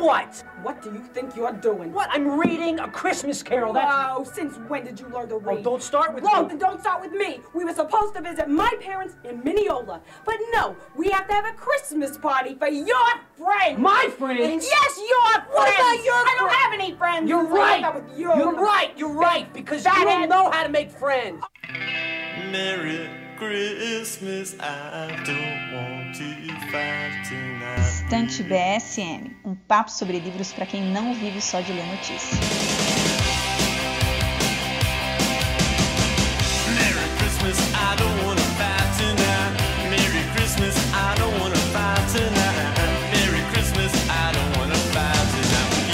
what? What do you think you're doing? What? I'm reading a Christmas carol. That's. Oh, since when did you learn to oh, read? Oh, don't start with Well, me. then don't start with me. We were supposed to visit my parents in Mineola. But no, we have to have a Christmas party for your friends. My friends? Yes, your friends. What about your I don't friends? have any friends. You're right. got with you. You're right. You're right. Because you don't know how to make friends. Merry Christmas, I don't want to fight tonight. Estante BSM, um papo sobre livros para quem não vive só de ler notícias. Merry Christmas, I don't wanna fight tonight. Merry Christmas, I don't wanna fight tonight. Merry Christmas, I don't wanna fight tonight with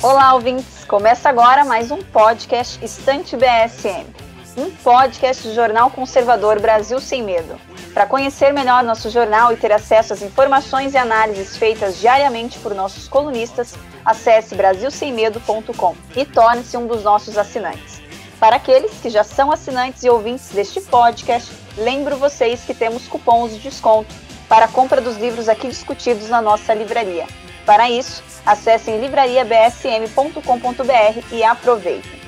you. Olá, ouvintes! Começa agora mais um podcast Estante BSM, um podcast do jornal conservador Brasil Sem Medo. Para conhecer melhor nosso jornal e ter acesso às informações e análises feitas diariamente por nossos colunistas, acesse brasilsemmedo.com e torne-se um dos nossos assinantes. Para aqueles que já são assinantes e ouvintes deste podcast, lembro vocês que temos cupons de desconto para a compra dos livros aqui discutidos na nossa livraria. Para isso, acessem livrariabsm.com.br e aproveitem.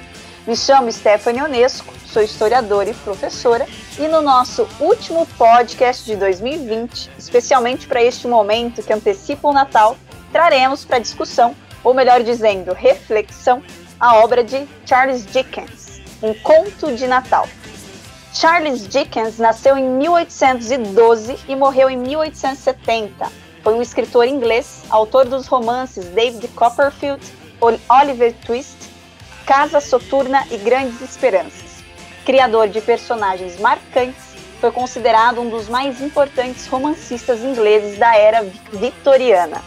Me chamo Stephanie Onesco, sou historiadora e professora, e no nosso último podcast de 2020, especialmente para este momento que antecipa o Natal, traremos para discussão, ou melhor dizendo, reflexão, a obra de Charles Dickens, Um Conto de Natal. Charles Dickens nasceu em 1812 e morreu em 1870. Foi um escritor inglês, autor dos romances David Copperfield, Oliver Twist, Casa Soturna e Grandes Esperanças. Criador de personagens marcantes, foi considerado um dos mais importantes romancistas ingleses da era vitoriana.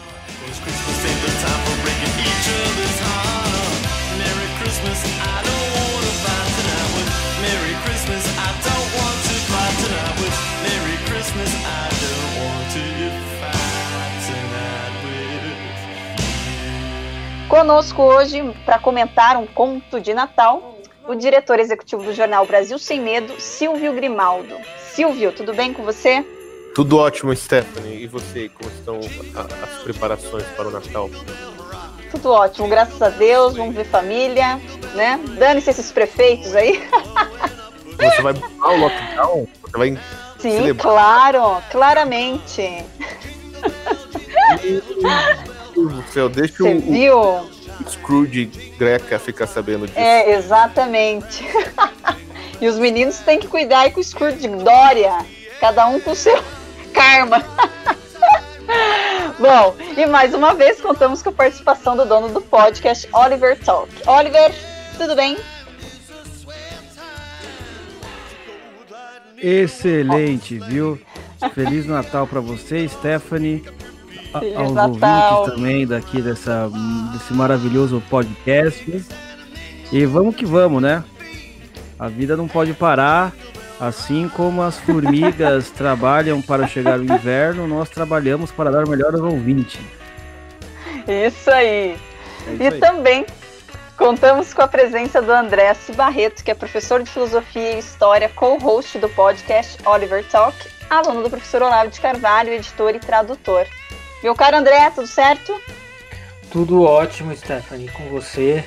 Conosco hoje, para comentar um conto de Natal, o diretor executivo do jornal Brasil Sem Medo, Silvio Grimaldo. Silvio, tudo bem com você? Tudo ótimo, Stephanie. E você, como estão as preparações para o Natal? Tudo ótimo, graças a Deus, vamos ver família, né? Dane-se esses prefeitos aí. Você vai mudar o lockdown? Você vai. Sim, claro, claramente. Meu Deus do céu, deixa Você o, viu? o Scrooge Greca ficar sabendo disso. É, exatamente. e os meninos têm que cuidar aí com o Scrooge de Dória, cada um com o seu karma. Bom, e mais uma vez contamos com a participação do dono do podcast, Oliver Talk. Oliver, tudo bem? Excelente, viu? Feliz Natal para você, Stephanie. Feliz aos Natal. ouvintes também daqui dessa, desse maravilhoso podcast. E vamos que vamos, né? A vida não pode parar. Assim como as formigas trabalham para chegar o inverno, nós trabalhamos para dar melhor ao ouvinte. Isso aí. É isso E aí. também contamos com a presença do André Barreto, que é professor de Filosofia e História, co-host do podcast Oliver Talk, aluno do professor Olavo de Carvalho, editor e tradutor. Meu caro André, tudo certo? Tudo ótimo, Stephanie, com você.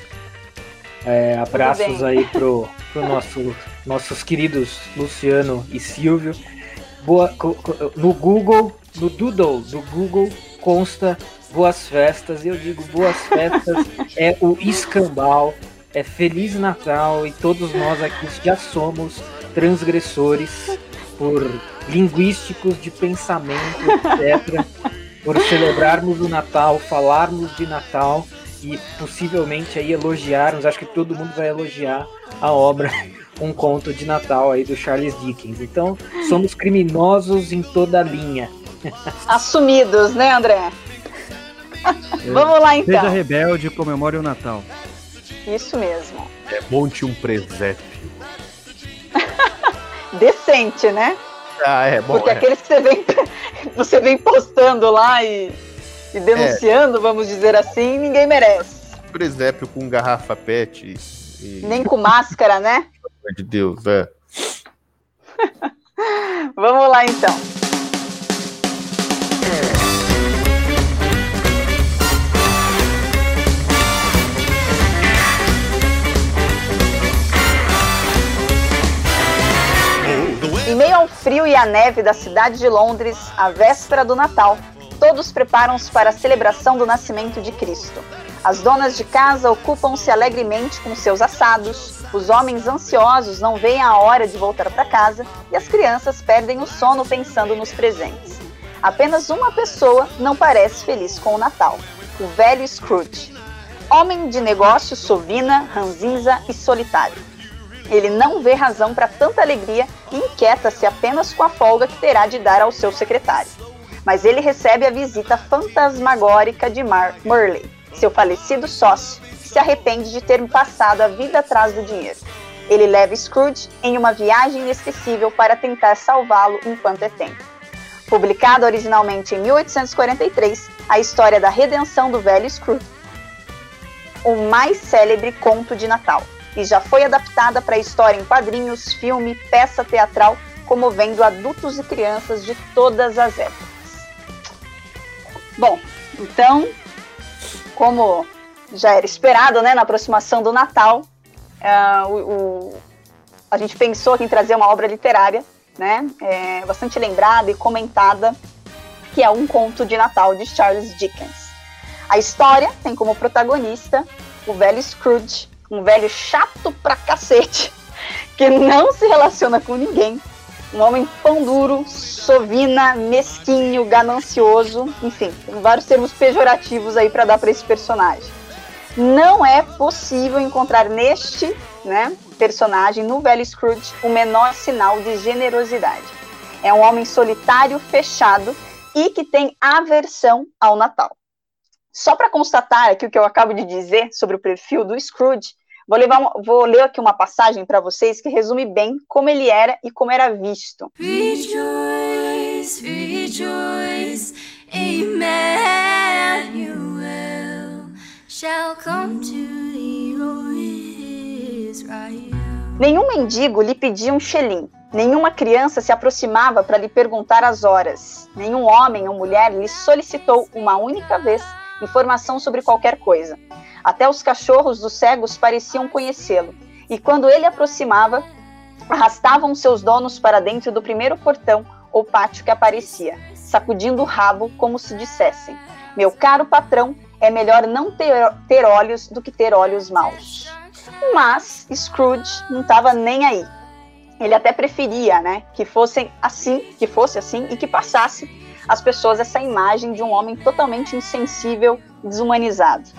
É, abraços aí pro, pro nosso, nossos queridos Luciano e Silvio. Boa, no Google, no Doodle do Google consta boas festas. Eu digo boas festas é o escambau, é Feliz Natal e todos nós aqui já somos transgressores por linguísticos de pensamento, etc por celebrarmos o Natal, falarmos de Natal e possivelmente aí elogiarmos, acho que todo mundo vai elogiar a obra Um Conto de Natal aí do Charles Dickens. Então, somos criminosos em toda a linha. Assumidos, né, André? Vamos lá Seja então. rebelde e comemore o Natal. Isso mesmo. É, monte um presépio. Decente, né? Ah, é, bom. Porque é. aqueles que você vem, você vem postando lá e, e denunciando, vamos dizer assim, ninguém merece. Presépio com garrafa pet e. Nem com máscara, né? Pelo amor de Deus, é. Vamos lá então. Dia a neve da cidade de Londres, a véspera do Natal, todos preparam-se para a celebração do nascimento de Cristo. As donas de casa ocupam-se alegremente com seus assados, os homens ansiosos não veem a hora de voltar para casa e as crianças perdem o sono pensando nos presentes. Apenas uma pessoa não parece feliz com o Natal: o velho Scrooge. Homem de negócios, sovina, ranzinza e solitário. Ele não vê razão para tanta alegria e inquieta-se apenas com a folga que terá de dar ao seu secretário. Mas ele recebe a visita fantasmagórica de Mar Murley, seu falecido sócio, que se arrepende de ter passado a vida atrás do dinheiro. Ele leva Scrooge em uma viagem inesquecível para tentar salvá-lo enquanto é tempo. Publicada originalmente em 1843, a história da redenção do velho Scrooge, o mais célebre conto de Natal e já foi adaptada para história em quadrinhos, filme, peça teatral, comovendo adultos e crianças de todas as épocas. Bom, então, como já era esperado, né, na aproximação do Natal, uh, o, o, a gente pensou em trazer uma obra literária, né, é, bastante lembrada e comentada, que é um conto de Natal de Charles Dickens. A história tem como protagonista o velho Scrooge, um velho chato pra cacete, que não se relaciona com ninguém, um homem pão duro, sovina, mesquinho, ganancioso, enfim, tem vários termos pejorativos aí para dar para esse personagem. Não é possível encontrar neste né, personagem, no velho Scrooge, o menor sinal de generosidade. É um homem solitário, fechado e que tem aversão ao Natal. Só para constatar aqui o que eu acabo de dizer sobre o perfil do Scrooge, Vou, levar vou ler aqui uma passagem para vocês que resume bem como ele era e como era visto. Rejoice, rejoice, Emmanuel shall come to thee, O Israel. Nenhum mendigo lhe pedia um xelim, nenhuma criança se aproximava para lhe perguntar as horas, nenhum homem ou mulher lhe solicitou uma única vez informação sobre qualquer coisa. Até os cachorros dos cegos pareciam conhecê-lo, e quando ele aproximava, arrastavam seus donos para dentro do primeiro portão ou pátio que aparecia, sacudindo o rabo como se dissessem: Meu caro patrão, é melhor não ter, ter olhos do que ter olhos maus. Mas Scrooge não estava nem aí. Ele até preferia, né, que fossem assim, que fosse assim e que passasse as pessoas essa imagem de um homem totalmente insensível, desumanizado.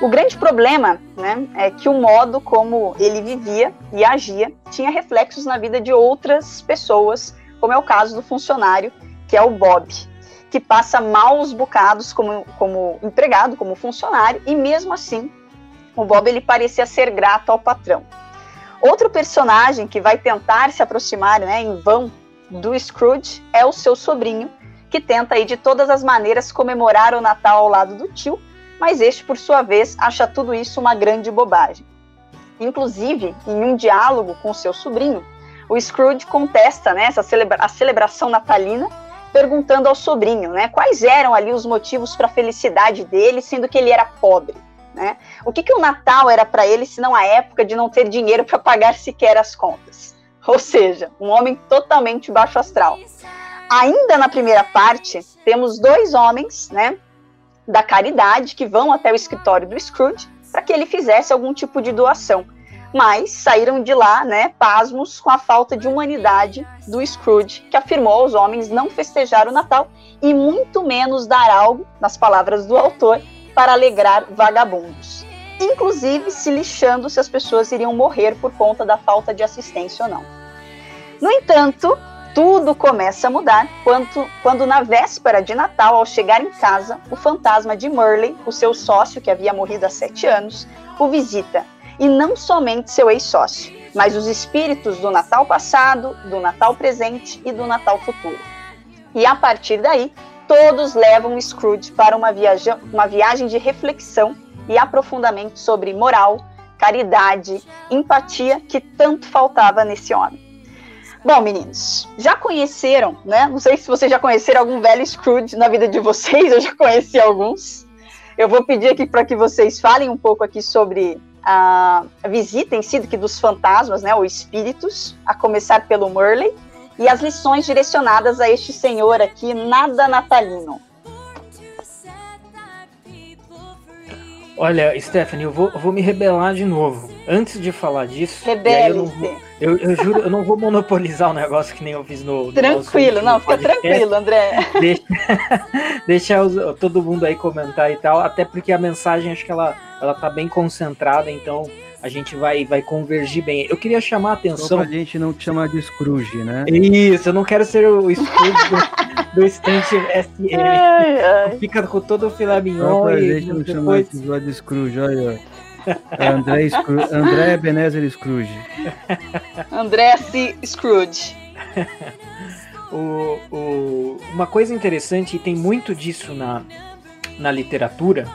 O grande problema né, é que o modo como ele vivia e agia tinha reflexos na vida de outras pessoas, como é o caso do funcionário, que é o Bob, que passa maus bocados como, como empregado, como funcionário, e mesmo assim o Bob ele parecia ser grato ao patrão. Outro personagem que vai tentar se aproximar né, em vão do Scrooge é o seu sobrinho, que tenta aí de todas as maneiras comemorar o Natal ao lado do tio, mas este, por sua vez, acha tudo isso uma grande bobagem. Inclusive, em um diálogo com seu sobrinho, o Scrooge contesta né, essa celebra a celebração natalina, perguntando ao sobrinho né, quais eram ali os motivos para a felicidade dele, sendo que ele era pobre. Né? O que, que o Natal era para ele, se não a época de não ter dinheiro para pagar sequer as contas? Ou seja, um homem totalmente baixo astral. Ainda na primeira parte, temos dois homens, né, da caridade que vão até o escritório do Scrooge para que ele fizesse algum tipo de doação. Mas saíram de lá, né, pasmos com a falta de humanidade do Scrooge, que afirmou aos homens não festejar o Natal e muito menos dar algo, nas palavras do autor, para alegrar vagabundos. Inclusive se lixando se as pessoas iriam morrer por conta da falta de assistência ou não. No entanto, tudo começa a mudar quando, quando, na véspera de Natal, ao chegar em casa, o fantasma de Merlin, o seu sócio, que havia morrido há sete anos, o visita. E não somente seu ex-sócio, mas os espíritos do Natal passado, do Natal presente e do Natal futuro. E a partir daí, todos levam Scrooge para uma, viaja uma viagem de reflexão e aprofundamento sobre moral, caridade, empatia que tanto faltava nesse homem. Bom, meninos, já conheceram, né? Não sei se vocês já conheceram algum velho Scrooge na vida de vocês, eu já conheci alguns. Eu vou pedir aqui para que vocês falem um pouco aqui sobre a visita em si que dos fantasmas, né, ou espíritos, a começar pelo Merlin, e as lições direcionadas a este senhor aqui, nada natalino. Olha, Stephanie, eu vou, eu vou me rebelar de novo. Antes de falar disso, eu, não vou- eu, eu juro, eu não vou monopolizar o negócio que nem eu fiz no. no Tranquilo, não, fica podcast. tranquilo, André. Deixa, deixa os- todo mundo aí comentar e tal, até porque a mensagem acho que ela, ela tá bem concentrada, então a gente vai, vai convergir bem. Eu queria chamar a Só atenção. pra gente não te chamar de Scrooge, né? Isso, eu não quero ser o escudo do, do estante SM. Ai, ai. Fica com todo o filé Só mignon pra e gente não chamar depois. esse episódio de Scrooge, olha. André, Scroo- André Ebenezer Scrooge. André C. Scrooge. O, o- uma coisa interessante, e tem muito disso na, na literatura,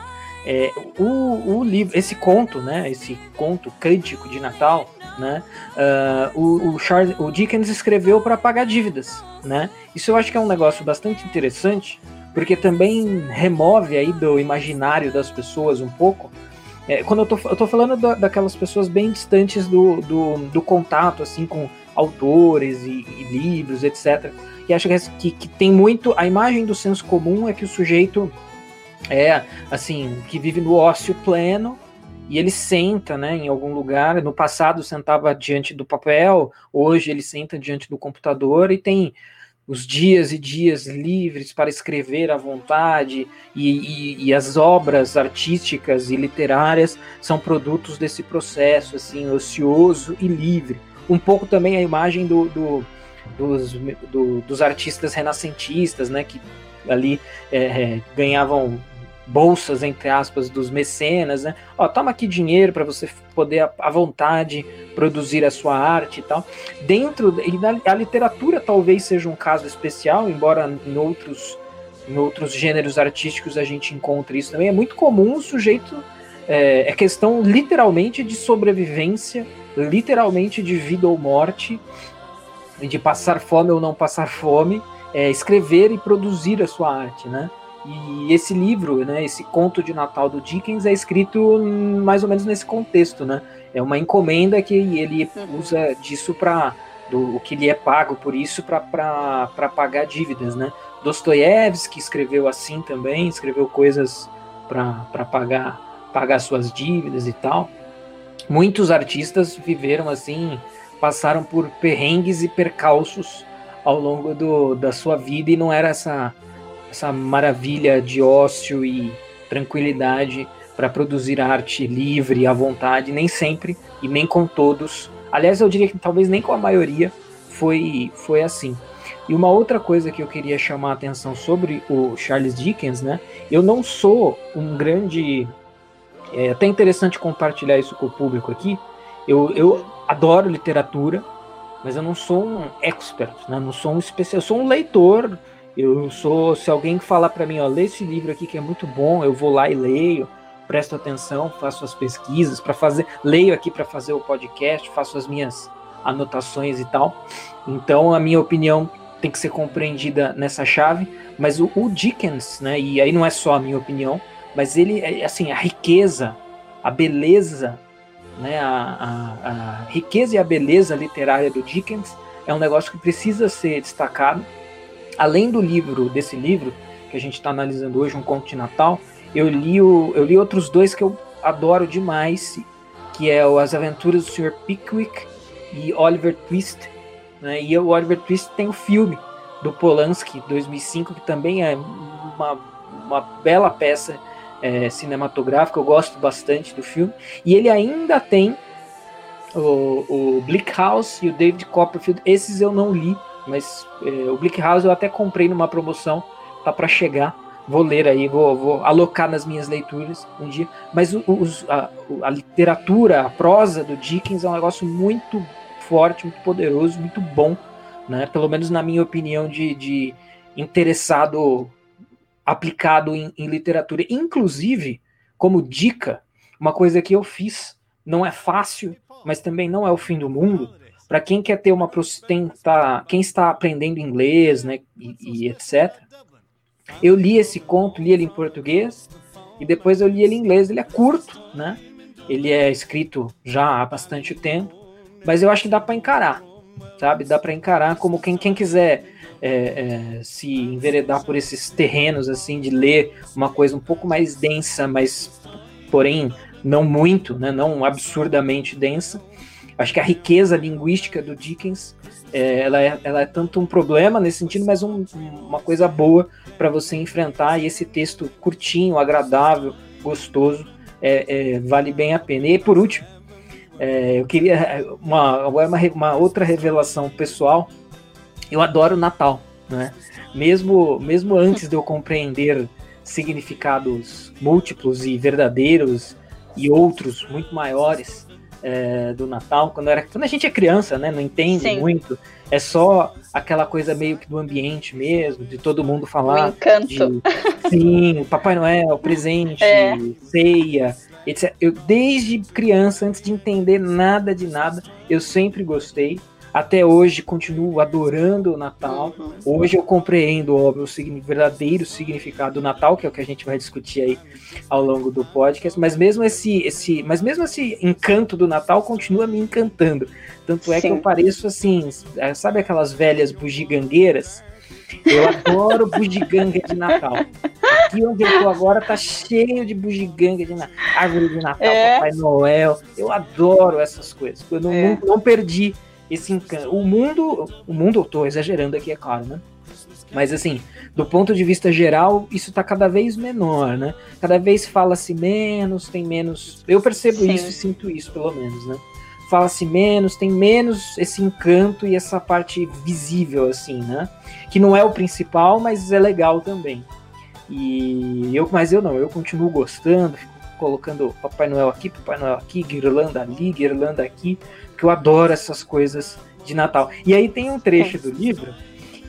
é o, o livro, esse conto, né? Esse conto cântico de Natal, né? ah, o, o, Charles, o Dickens escreveu para pagar dívidas, né? Isso eu acho que é um negócio bastante interessante, porque também remove aí do imaginário das pessoas um pouco. É, quando eu tô, eu tô falando da- daquelas pessoas bem distantes do, do, do contato, assim, com autores e, e livros, etc. Acha que, que, que tem muito. A imagem do senso comum é que o sujeito é, assim, que vive no ócio pleno e ele senta, né, em algum lugar. No passado sentava diante do papel, hoje ele senta diante do computador e tem os dias e dias livres para escrever à vontade e, e- e as obras artísticas e literárias são produtos desse processo assim ocioso e livre. Um pouco também a imagem do, do- dos, do- dos artistas renascentistas, né, que ali é, é, ganhavam bolsas entre aspas dos mecenas, né? Ó, toma aqui dinheiro para você poder à- vontade produzir a sua arte e tal. Dentro e na, a literatura talvez seja um caso especial, embora em outros em outros gêneros artísticos a gente encontre isso também. É muito comum o sujeito é, é questão literalmente de sobrevivência, literalmente de vida ou morte, de passar fome ou não passar fome, é, escrever e produzir a sua arte, né? E esse livro, né, esse conto de Natal do Dickens é escrito mais ou menos nesse contexto, né? É uma encomenda que ele usa disso para o que lhe é pago por isso para pagar dívidas, né? Dostoiévski escreveu assim também, escreveu coisas para pagar pagar suas dívidas e tal. Muitos artistas viveram assim, passaram por perrengues e percalços ao longo do, da sua vida e não era essa essa maravilha de ócio e tranquilidade para produzir arte livre à vontade, nem sempre e nem com todos. Aliás, eu diria que talvez nem com a maioria foi, foi assim. E uma outra coisa que eu queria chamar a atenção sobre o Charles Dickens, né? Eu não sou um grande. É até interessante compartilhar isso com o público aqui. Eu, eu adoro literatura, mas eu não sou um expert, né? Não sou um especialista. Eu sou um leitor. Eu sou. Se alguém falar para mim, ó, lê esse livro aqui que é muito bom, eu vou lá e leio presto atenção, faço as pesquisas para fazer, leio aqui para fazer o podcast, faço as minhas anotações e tal. Então a minha opinião tem que ser compreendida nessa chave, mas o, o Dickens, né, e aí não é só a minha opinião, mas ele, é, assim, a riqueza, a beleza, né, a, a, a riqueza e a beleza literária do Dickens é um negócio que precisa ser destacado. Além do livro, desse livro, que a gente está analisando hoje, Um Conto de Natal, eu li, o, eu li outros dois que eu adoro demais, que é o As Aventuras do Sr. Pickwick e Oliver Twist. Né? E o Oliver Twist tem o filme do Polanski, 2005, que também é uma, uma bela peça é, cinematográfica, eu gosto bastante do filme. E ele ainda tem o, o Bleak House e o David Copperfield, esses eu não li, mas é, o Bleak House eu até comprei numa promoção, tá para chegar vou ler aí, vou, vou, alocar nas minhas leituras um dia. Mas os, a, a, literatura, a prosa do Dickens é um negócio muito forte, muito poderoso, muito bom, né? Pelo menos na minha opinião de, de interessado aplicado em, em, literatura. Inclusive, como dica, uma coisa que eu fiz, não é fácil, mas também não é o fim do mundo. Para quem quer ter uma tem, tá, quem está aprendendo inglês, né, e, e etc. Eu li esse conto, li ele em português e depois eu li ele em inglês. Ele é curto, né? Ele é escrito já há bastante tempo, mas eu acho que dá para encarar. sabe? Dá para encarar como quem, quem quiser é, é, se enveredar por esses terrenos, assim, de ler uma coisa um pouco mais densa, mas porém não muito, né? Não absurdamente densa. Acho que a riqueza linguística do Dickens é, ela, é, ela é tanto um problema nesse sentido, mas um, uma coisa boa para você enfrentar. E esse texto curtinho, agradável, gostoso, é, é, vale bem a pena. E por último, é, eu queria uma, agora uma, uma outra revelação pessoal. Eu adoro Natal, né? Mesmo, mesmo antes de eu compreender significados múltiplos e verdadeiros e outros muito maiores é, do Natal, quando, era, quando a gente é criança, né? Não entende Sim. muito. É só aquela coisa meio que do ambiente mesmo, de todo mundo falar. O encanto. de- sim, Papai Noel, presente, É. ceia, etc. Eu, desde criança, antes de entender nada de nada, eu sempre gostei. Até hoje continuo adorando o Natal. Uhum. Hoje eu compreendo óbvio, o verdadeiro significado do Natal, que é o que a gente vai discutir aí ao longo do podcast, mas mesmo esse, esse, mas mesmo esse encanto do Natal continua me encantando. Tanto é que Sim. eu pareço assim, é, sabe aquelas velhas bugigangueiras? Eu adoro bugiganga de Natal. Aqui onde eu tô agora tá cheio de bugiganga de Natal. Árvore de Natal, É. Papai Noel. Eu adoro essas coisas. Eu não, É. não, não perdi esse encanto. O mundo, o mundo, eu tô exagerando aqui, é claro, né? Mas assim, do ponto de vista geral, isso tá cada vez menor, né? Cada vez fala-se menos, tem menos. Eu percebo Sim. isso e sinto isso, pelo menos, né? Fala-se menos, tem menos esse encanto e essa parte visível, assim, né? Que não é o principal, mas é legal também. E eu, mas eu não, eu continuo gostando, fico colocando Papai Noel aqui, Papai Noel aqui, guirlanda ali, guirlanda aqui, porque eu adoro essas coisas de Natal. E aí tem um trecho do livro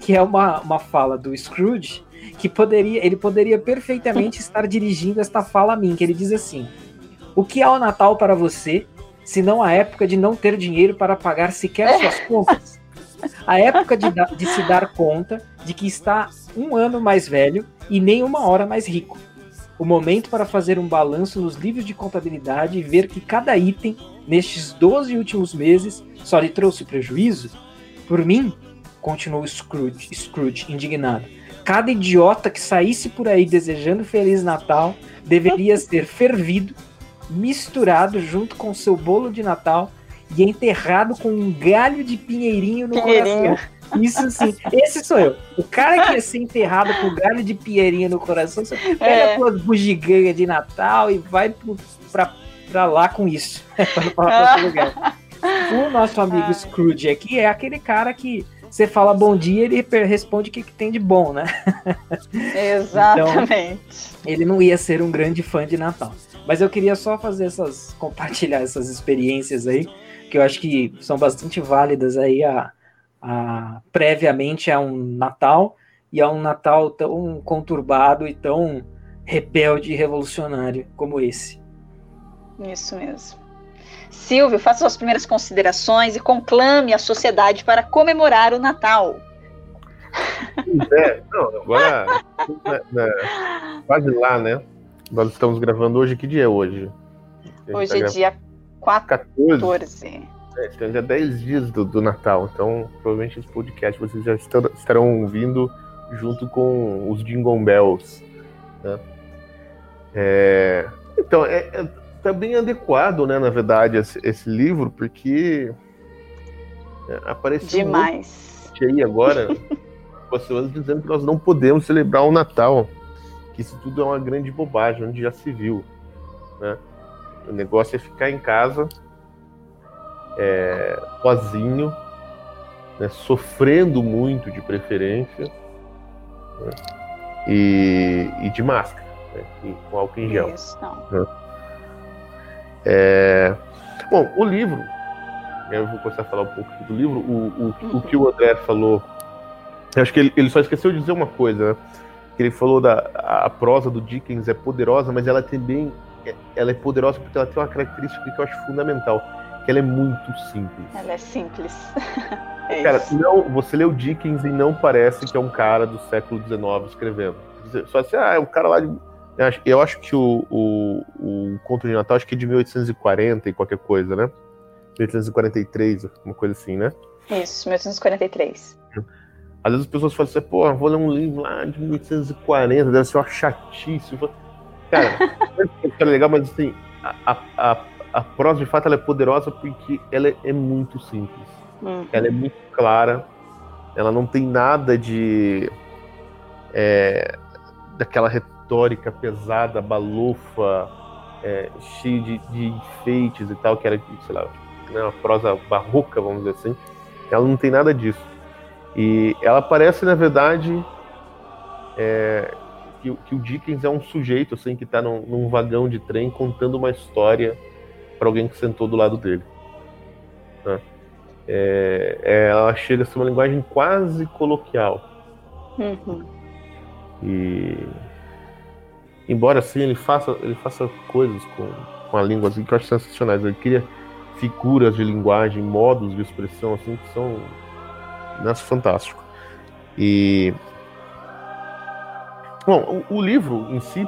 que é uma, uma fala do Scrooge que poderia, ele poderia perfeitamente estar dirigindo esta fala a mim, que ele diz assim: O que é o Natal para você, se não a época de não ter dinheiro para pagar sequer suas contas? A época de, de se dar conta de que está um ano mais velho e nem uma hora mais rico. O momento para fazer um balanço nos livros de contabilidade e ver que cada item nestes 12 últimos meses só lhe trouxe prejuízo? Por mim, continuou Scrooge, Scrooge indignado. Cada idiota que saísse por aí desejando Feliz Natal deveria ser fervido, misturado junto com seu bolo de Natal e enterrado com um galho de pinheirinho no Pinheirinho. coração. Isso sim, esse sou eu. O cara que ia ser enterrado com galho de pinheirinho no coração, pega É. a tua bugigangas de Natal e vai pro, pra, pra lá com isso. pra lugar. O nosso amigo Ai. Scrooge aqui é aquele cara que você fala bom dia ele responde o que, que tem de bom, né? Exatamente. Ele não ia ser um grande fã de Natal. Mas eu queria só fazer essas. compartilhar essas experiências aí, que eu acho que são bastante válidas aí a, a- previamente a um Natal e a um Natal tão conturbado e tão rebelde e revolucionário como esse. Isso mesmo. Silvio, faça suas primeiras considerações e conclame a sociedade para comemorar o Natal. É, não, agora. né, né, quase lá, né? Nós estamos gravando hoje. Que dia é hoje? Gente Hoje tá é gravando dia 14. 14. É, então já é 10 dias do, do Natal. Então, provavelmente esse podcast vocês já estão- estarão ouvindo junto com os Jingle Bells. Né? É, então, é, é, tá bem adequado, né, na verdade, esse, esse livro, porque é, apareceu Demais. aí agora pessoas dizendo que nós não podemos celebrar o Natal, que isso tudo é uma grande bobagem, onde já se viu. Né? O negócio é ficar em casa é, sozinho, né, sofrendo muito de preferência, né, e, e de máscara, né, e com álcool em gel. Isso, não. É, Bom, o livro, eu vou começar a falar um pouco do livro, o, o, o que o André falou, eu acho que ele, ele só esqueceu de dizer uma coisa, né? Que ele falou da a, prosa do Dickens é poderosa, mas ela também é- ela é poderosa porque ela tem uma característica que eu acho fundamental, que ela é muito simples. Ela é simples. É Cara, isso. não, você lê o Dickens e não parece que é um cara do século XIX escrevendo. Só assim, ah, é um cara lá de. Eu acho, eu acho que o, o, o Conto de Natal acho que é de 1840 e qualquer coisa, né? 1843, uma coisa assim, né? Isso, 1843. Às vezes as pessoas falam assim, pô, vou ler um livro lá de 1840, deve ser uma chatice. Cara, é legal, mas assim, a, a, a prosa de fato ela é poderosa porque ela é, é muito simples. Hum. Ela é muito clara, ela não tem nada de. é, daquela retórica pesada, balofa, é, cheia de, de enfeites e tal, que era, sei lá, né, uma prosa barroca, vamos dizer assim. Ela não tem nada disso. E ela parece, na verdade, é, que, que o Dickens é um sujeito assim que está num, num vagão de trem contando uma história para alguém que sentou do lado dele. né? É, é, ela chega a ser uma linguagem quase coloquial. Uhum. E embora assim ele faça ele faça coisas com, com a língua assim, que eu acho sensacionais. Ele cria figuras de linguagem, modos de expressão assim que são nossa, fantástico. E bom, o, o livro em si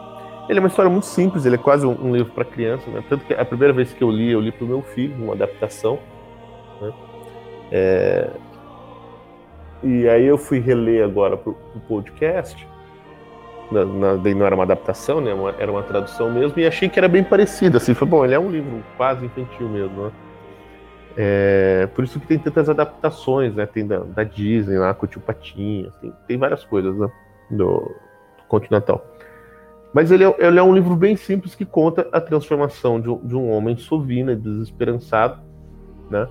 ele é uma história muito simples. Ele é quase um, um livro para criança, né? Tanto que a primeira vez que eu li eu li para o meu filho uma adaptação. né? É, E aí eu fui reler agora pro, pro podcast. Daí não era uma adaptação, né? era uma tradução mesmo, e achei que era bem parecido. Assim, foi bom, ele é um livro quase infantil mesmo, né? É, por isso que tem tantas adaptações, né? Tem da, da Disney lá com o tio Patinhas, tem, tem várias coisas né? do, do Continental. Mas ele é, ele é um livro bem simples que conta a transformação de de um homem sovina, desesperançado, né?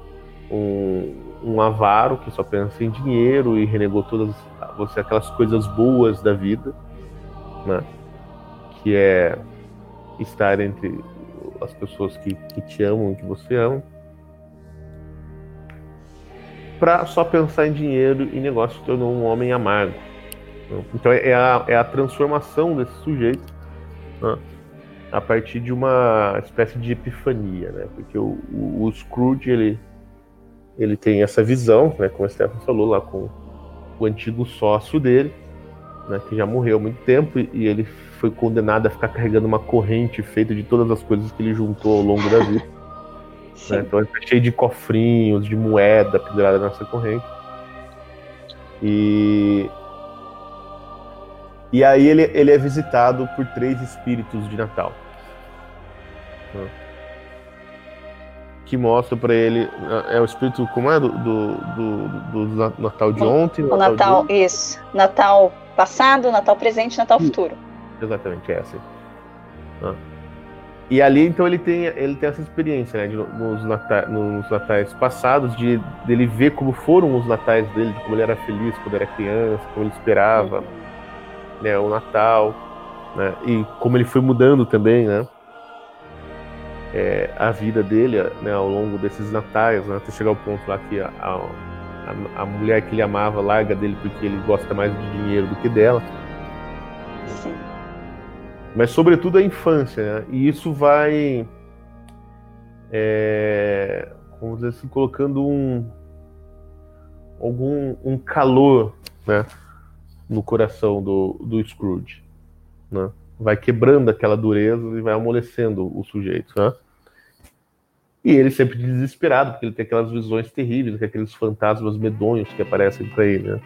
Um, um avaro que só pensa em dinheiro e renegou todas você aquelas coisas boas da vida, né? Que é estar entre as pessoas que, que te amam, que você ama, para só pensar em dinheiro e negócio se tornou um homem amargo. né? Então é a, é a transformação desse sujeito né? a partir de uma espécie de epifania, né? Porque o, o, o Scrooge ele ele tem essa visão, né, como a Stefan falou lá com o antigo sócio dele, né, que já morreu há muito tempo e, ele foi condenado a ficar carregando uma corrente feita de todas as coisas que ele juntou ao longo da vida. Né? Então ele tá cheio de cofrinhos, de moeda pendurada nessa corrente. E e aí ele, ele é visitado por três espíritos de Natal. né? Que mostra pra ele. É o espírito. Como é? Do, do, do, do Na- Natal de ontem? O Natal, de... isso. Natal passado, Natal presente, Natal futuro. Exatamente, é essa. aí. Ah. E ali, então, ele tem, ele tem essa experiência, né? de no- nos, nata, nos natais passados, de dele ver como foram os natais dele, de como ele era feliz quando era criança, como ele esperava né, o Natal, né? E como ele foi mudando também, né? é, a vida dele né, ao longo desses natais, né, até chegar ao ponto lá que a, a, a mulher que ele amava larga dele porque ele gosta mais de dinheiro do que dela. Sim. mas sobretudo a infância, né? E isso vai, é, vamos dizer assim, colocando um algum um calor, né, no coração do, do Scrooge, né? Vai quebrando aquela dureza e vai amolecendo o sujeito, né? E ele sempre desesperado, porque ele tem aquelas visões terríveis, que aqueles fantasmas medonhos que aparecem para ele, né?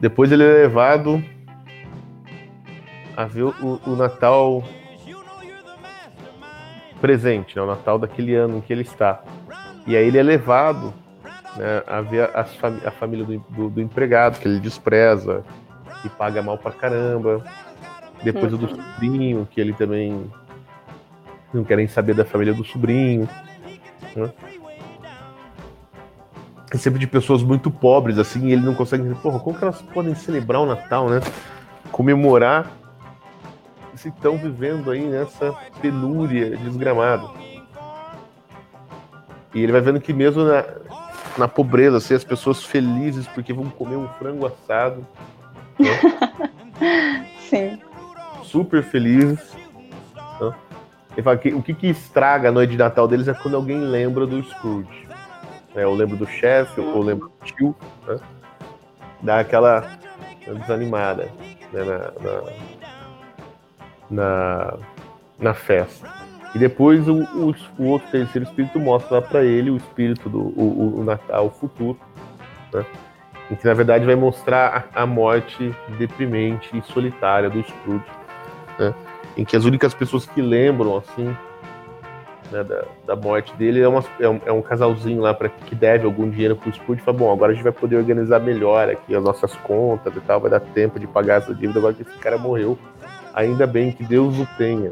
Depois ele é levado a ver o, o Natal presente, né? o Natal daquele ano em que ele está. E aí ele é levado né, a ver fami- a família do, do- do empregado, que ele despreza e paga mal pra caramba. Depois o do sobrinho, que ele também não querem saber da família do sobrinho. Né? É sempre de pessoas muito pobres, assim, e ele não consegue entender, porra, como que elas podem celebrar o Natal, né? Comemorar se estão vivendo aí nessa penúria desgramada. E ele vai vendo que mesmo na, na pobreza, assim, as pessoas felizes porque vão comer um frango assado, Sim. super felizes. né? Ele fala que o que, que estraga a noite de Natal deles é quando alguém lembra do Scrooge. né? Ou lembra do chefe, ou lembra do tio. Né? Dá aquela desanimada né? na, na, na, na festa. E depois o, o, o outro terceiro espírito mostra lá pra ele o espírito do o, o- o Natal futuro, né? Em que na verdade vai mostrar a, a morte deprimente e solitária do Scrooge, né? Em que as únicas pessoas que lembram assim né, da, da morte dele é, uma- é um, é um casalzinho lá para que deve algum dinheiro pro Scrooge. Fala, bom, agora a gente vai poder organizar melhor aqui as nossas contas e tal, vai dar tempo de pagar essa dívida agora que esse cara morreu. Ainda bem que Deus o tenha.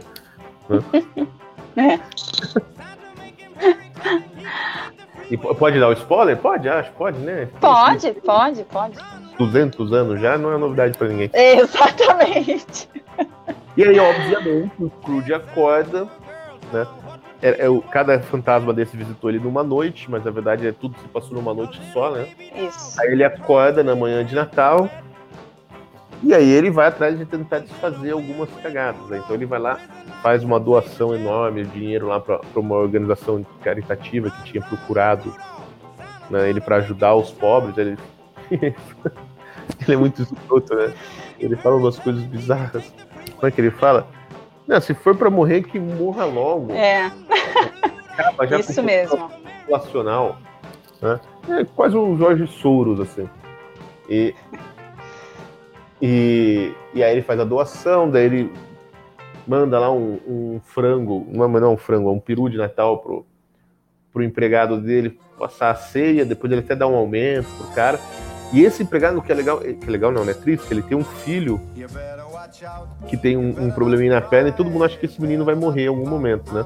É. E po- pode dar o spoiler? Pode, acho, pode, né? Pode, pode, pode. 200 anos já não é novidade pra ninguém. Exatamente. E aí, obviamente, o Scrooge acorda, né? É, é o- cada fantasma desse visitou ele numa noite, mas na verdade é tudo se passou numa noite só, né? Isso. Aí ele acorda na manhã de Natal. E aí ele vai atrás de tentar desfazer algumas cagadas. Né? Então ele vai lá, faz uma doação enorme de dinheiro lá para uma organização caritativa que tinha procurado né, ele para ajudar os pobres. Ele... ele é muito escroto, né? Ele fala umas coisas bizarras. Como é que ele fala? Não, se for para morrer, que morra logo. É, Acaba já isso mesmo. populacional. Né? É quase um Jorge Souros, assim. E, e, e aí ele faz a doação, daí ele manda lá um, um frango, não, não é um frango, é um peru de Natal pro, pro empregado dele passar a ceia, depois ele até dá um aumento pro cara. E esse empregado, que é legal, que é legal não, né? Triste, que ele tem um filho que tem um, um probleminha na perna e todo mundo acha que esse menino vai morrer em algum momento, né?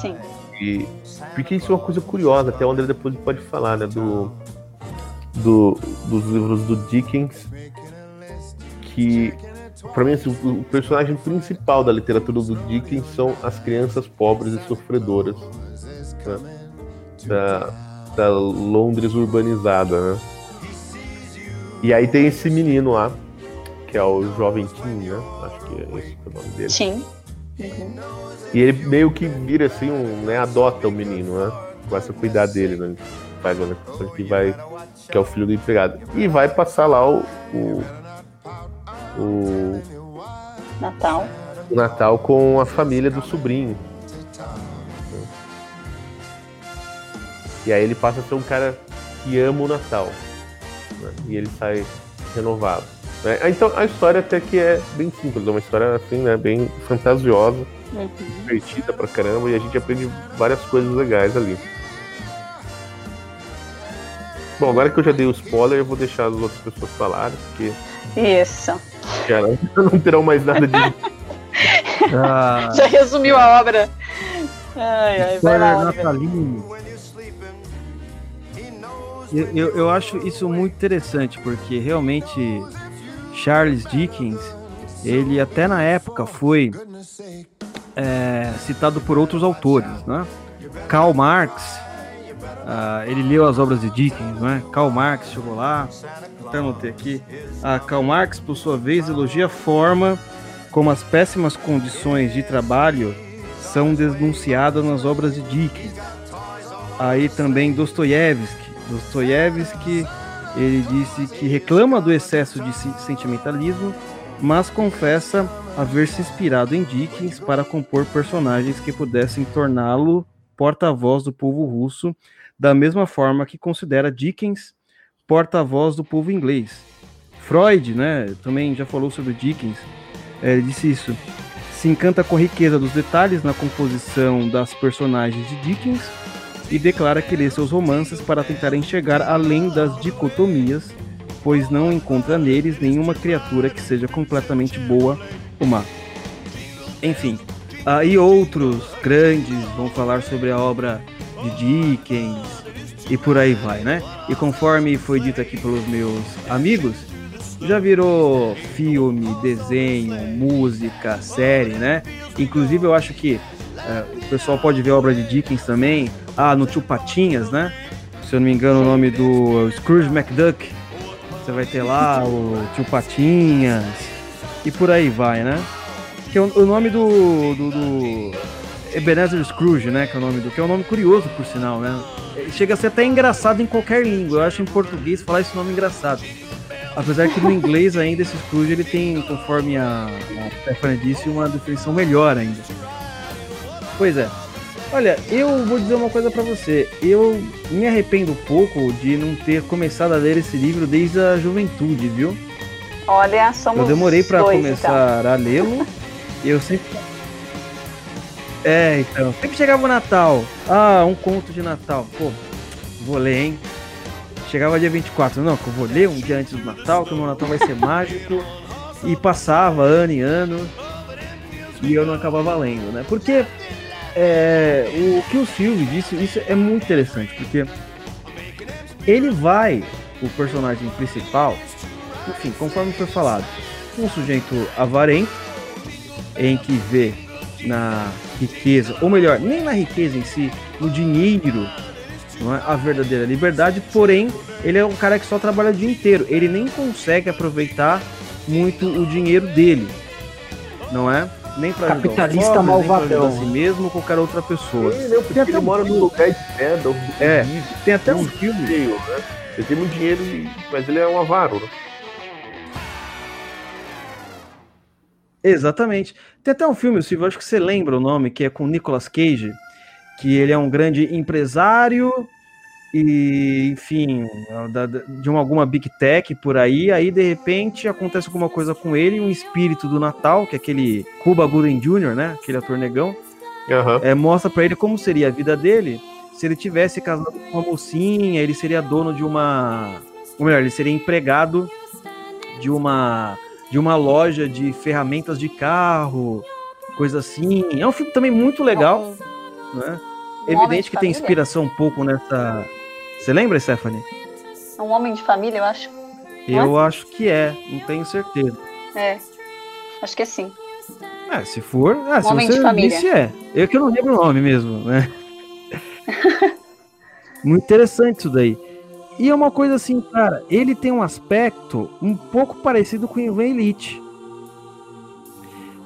Sim. E, porque isso é uma coisa curiosa, até o André depois pode falar, né? Do, do, dos livros do Dickens, que para mim assim, o, o personagem principal da literatura do Dickens são as crianças pobres e sofredoras né, da, da Londres urbanizada, né? E aí tem esse menino lá, que é o jovem Tim, né? Acho que é esse é o nome dele. Sim. E ele meio que vira assim, um, né, adota o menino, né? Começa a cuidar dele, né? Faz uma que vai. que é o filho do empregado. E vai passar lá o. o, o, Natal. o Natal com a família do sobrinho. E aí ele passa a ser um cara que ama o Natal. Né? E ele sai renovado. né? Então a história até que é bem simples, é uma história assim, né? Bem fantasiosa Uhum. divertida pra caramba e a gente aprende várias coisas legais ali. Bom, agora que eu já dei o spoiler, eu vou deixar as outras pessoas falarem, porque Isso. já não, terão mais nada de. Ah, Já resumiu a obra. Ai, ai, vai lá, Oliver. natalino. Eu, eu, eu acho isso muito interessante, porque realmente Charles Dickens, ele até na época foi é, citado por outros autores, né? Karl Marx, ah, ele leu as obras de Dickens, né? Karl Marx chegou lá, até anotei aqui. Ah, Karl Marx, por sua vez, elogia a forma como as péssimas condições de trabalho são denunciadas nas obras de Dickens. Aí também Dostoiévski. Dostoiévski, ele disse que reclama do excesso de se- sentimentalismo, mas confessa haver se inspirado em Dickens para compor personagens que pudessem torná-lo porta-voz do povo russo, da mesma forma que considera Dickens porta-voz do povo inglês. Freud, né, também já falou sobre Dickens, é, ele disse isso. Se encanta com a riqueza dos detalhes na composição das personagens de Dickens e declara que lê seus romances para tentar enxergar além das dicotomias, pois não encontra neles nenhuma criatura que seja completamente boa ou má. Enfim, aí outros grandes vão falar sobre a obra de Dickens e por aí vai, né? E conforme foi dito aqui pelos meus amigos, já virou filme, desenho, música, série, né? Inclusive eu acho que é, o pessoal pode ver a obra de Dickens também, ah, no Tio Patinhas, né? Se eu não me engano o nome do Scrooge McDuck, você vai ter lá o Tio Patinhas e por aí vai, né? Que é o, nome do, do, do Ebenezer Scrooge, né? Que é o nome do que é um nome curioso por sinal, né? Chega a ser até engraçado em qualquer língua. Eu acho em português falar esse nome engraçado. Apesar que no inglês ainda esse Scrooge ele tem, conforme a, a Stephanie disse, uma definição melhor ainda. Pois é. Olha, eu vou dizer uma coisa pra você. Eu me arrependo um pouco de não ter começado a ler esse livro desde a juventude, viu? Olha, somos Eu demorei pra dois, começar a lê-lo. Eu sempre. É, então. Sempre chegava o Natal. Ah, um conto de Natal. Pô, vou ler, hein? Chegava dia 24. Não, que eu vou ler um dia antes do Natal, que o meu Natal vai ser mágico. E passava ano e ano. E eu não acabava lendo, né? Porque é, o que o Silvio disse, isso é muito interessante. Porque ele vai, o personagem principal, enfim, conforme foi falado, um sujeito avarento, em que vê na riqueza, ou melhor, nem na riqueza em si, no dinheiro, não é a verdadeira liberdade, porém, ele é um cara que só trabalha o dia inteiro, ele nem consegue aproveitar muito o dinheiro dele, não é? Nem para Capitalista malvadão. a si mesmo ou qualquer outra pessoa. Porque até um mora num filme. lugar de pedra. É, tem até um filme né? Ele tem muito dinheiro, mas ele é um avaro, né? Exatamente. Tem até um filme, Silvio, acho que você lembra o nome, que é com Nicolas Cage, que ele é um grande empresário e, enfim, de uma, alguma big tech por aí, aí de repente acontece alguma coisa com ele, um espírito do Natal, que é aquele Cuba Gooding Jr., né, aquele ator negão, Aham. é, mostra pra ele como seria a vida dele se ele tivesse casado com uma mocinha, ele seria dono de uma, ou melhor, ele seria empregado de uma de uma loja de ferramentas de carro, coisa assim. É um filme também muito legal, né? Um Evidente de que tem inspiração um pouco nessa. Você lembra, Stephanie? Um homem de família, eu acho. Eu acho que é, não tenho certeza. É. Acho que é sim. É, se for, ah, se homem de você família. disse é. Eu que não lembro o nome mesmo, né? Muito interessante isso daí. E é uma coisa assim, cara, ele tem um aspecto um pouco parecido com o Ivan Elite.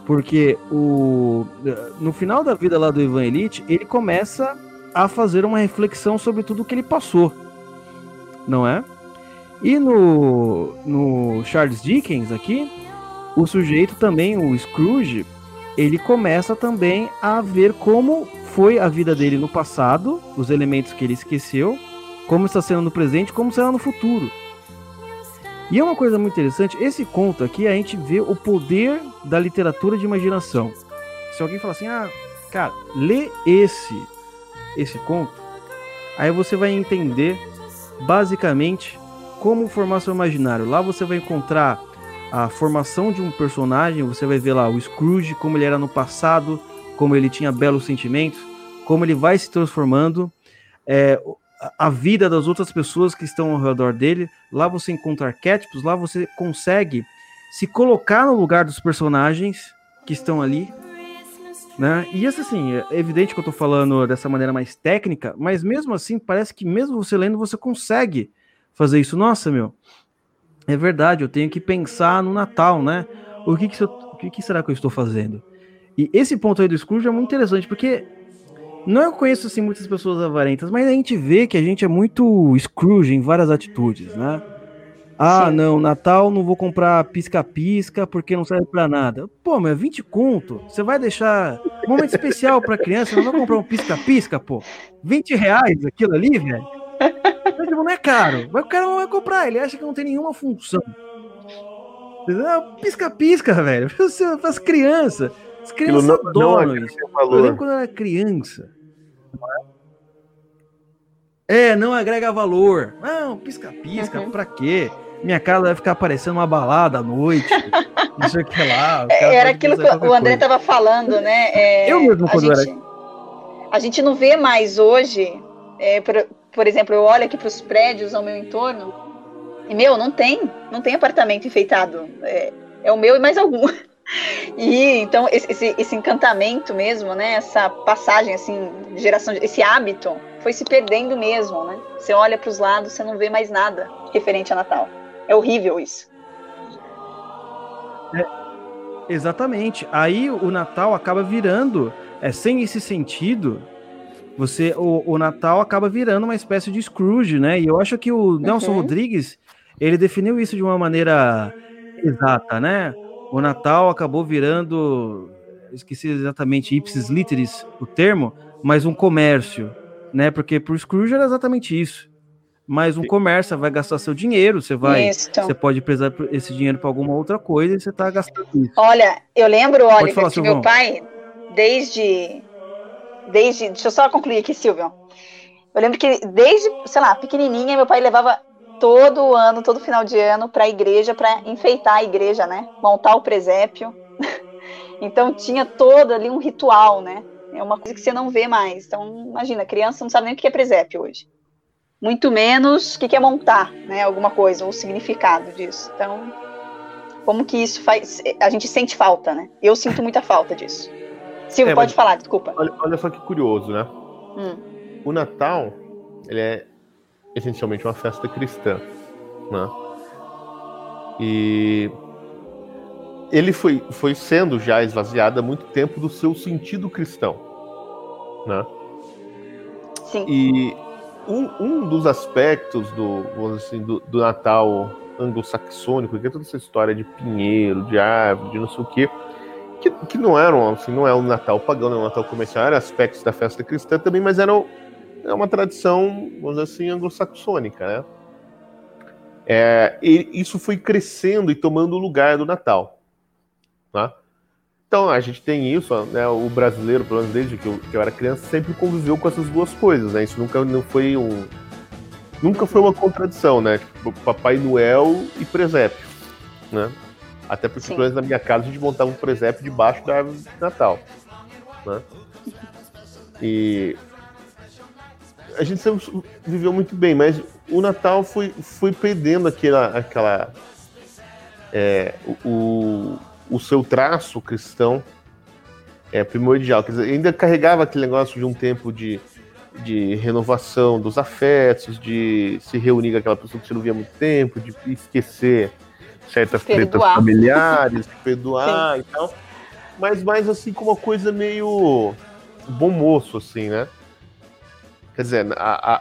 Porque o no final da vida lá do Ivan Elite, ele começa a fazer uma reflexão sobre tudo que ele passou. Não é? E no, no Charles Dickens aqui, o sujeito também, o Scrooge, ele começa também a ver como foi a vida dele no passado, os elementos que ele esqueceu, como está sendo no presente, como será no futuro. E é uma coisa muito interessante, esse conto aqui a gente vê o poder da literatura de imaginação. Se alguém falar assim, ah, cara, lê esse esse conto, aí você vai entender basicamente como formar seu imaginário. Lá você vai encontrar a formação de um personagem, você vai ver lá o Scrooge, como ele era no passado, como ele tinha belos sentimentos, como ele vai se transformando, é, a- vida das outras pessoas que estão ao redor dele. Lá você encontra arquétipos, lá você consegue se colocar no lugar dos personagens que estão ali. Né? E isso assim, é evidente que eu tô falando dessa maneira mais técnica, mas mesmo assim, parece que mesmo você lendo, você consegue fazer isso. Nossa, meu, é verdade, eu tenho que pensar no Natal, né? O que, que, eu- o que, que será que eu estou fazendo? E esse ponto aí do Scrooge é muito interessante, porque não eu conheço assim muitas pessoas avarentas, mas a gente vê que a gente é muito Scrooge em várias atitudes, né? Ah, Sim. não, Natal não vou comprar pisca-pisca porque não serve pra nada. Pô, mas 20 conto, você vai deixar um momento especial pra criança, não vai comprar um pisca-pisca, pô? 20 reais aquilo ali, velho? Tipo, não é caro, mas o cara não vai comprar, ele acha que não tem nenhuma função. Ah, Pisca-pisca, velho, para as crianças. As crianças não, não adoram agrega isso. Eu lembro quando eu era criança. É, não agrega valor. Não, pisca-pisca, Uhum. pra quê? Minha casa vai ficar parecendo uma balada à noite. não sei o que lá. cara Era aquilo que o André estava falando, né? É, Eu mesmo, a quando eu gente, a gente não vê mais hoje, é, por, por exemplo, eu olho aqui para os prédios ao meu entorno e, meu, não tem, não tem apartamento enfeitado. É, é o meu e mais algum. E então esse, esse, esse encantamento mesmo, né? Essa passagem assim, de geração, de- esse hábito foi se perdendo mesmo, né? Você olha para os lados, você não vê mais nada referente a Natal. É horrível isso. Exatamente. Aí o Natal acaba virando, é, sem esse sentido, você o, o Natal acaba virando uma espécie de Scrooge, né? E eu acho que o Nelson Uhum. Rodrigues ele definiu isso de uma maneira exata, né? O Natal acabou virando esqueci exatamente ipsis literis o termo, mas um comércio, né? Porque pro Scrooge era exatamente isso. Mas um comércio, você vai gastar seu dinheiro, você vai, Isso. você pode precisar esse dinheiro para alguma outra coisa e você tá gastando isso. Olha, eu lembro, falar, que meu Silvão. pai, desde. Desde. Deixa eu só concluir aqui, Silvio. Eu lembro que desde, sei lá, pequenininha, meu pai levava todo ano, todo final de ano, para a igreja, para enfeitar a igreja, né? Montar o presépio. então tinha todo ali um ritual, né? É uma coisa que você não vê mais. Então, imagina, criança não sabe nem o que é presépio hoje. Muito menos o que é montar, né? Alguma coisa, o significado disso. Então, como que isso faz. A gente sente falta, né? Eu sinto muita falta disso. Silvio, É, pode mas- falar, desculpa. Olha, olha só que curioso, né? Hum. O Natal, ele é essencialmente uma festa cristã, né? E ele foi, foi sendo já esvaziado há muito tempo do seu sentido cristão, né? Sim. E um, um dos aspectos do, assim, do, do Natal anglo-saxônico, que é toda essa história de pinheiro, de árvore, de não sei o quê, que, que não eram, assim, não é um Natal pagão, não é um Natal comercial, eram aspectos da festa cristã também, mas eram é uma tradição, vamos dizer assim, anglo-saxônica, né? É, e isso foi crescendo e tomando o lugar do Natal? Então a gente tem isso, né? O brasileiro, pelo menos desde que eu, que eu era criança, sempre conviveu com essas duas coisas, né? Isso nunca não foi um, nunca foi uma contradição, né? Tipo, Papai Noel e presépio, né? Até porque, Sim. pelo menos na minha casa, a gente montava um presépio debaixo da árvore de Natal, né? E a gente sempre viveu muito bem, mas o Natal foi, foi perdendo aquela, aquela é, o, o seu traço cristão é, primordial. Quer dizer, ainda carregava aquele negócio de um tempo de, de renovação dos afetos, de se reunir com aquela pessoa que você não via há muito tempo, de esquecer certas tretas familiares, de perdoar e tal. Mas mais assim como uma coisa meio bom moço, assim, né? Quer dizer, a, a,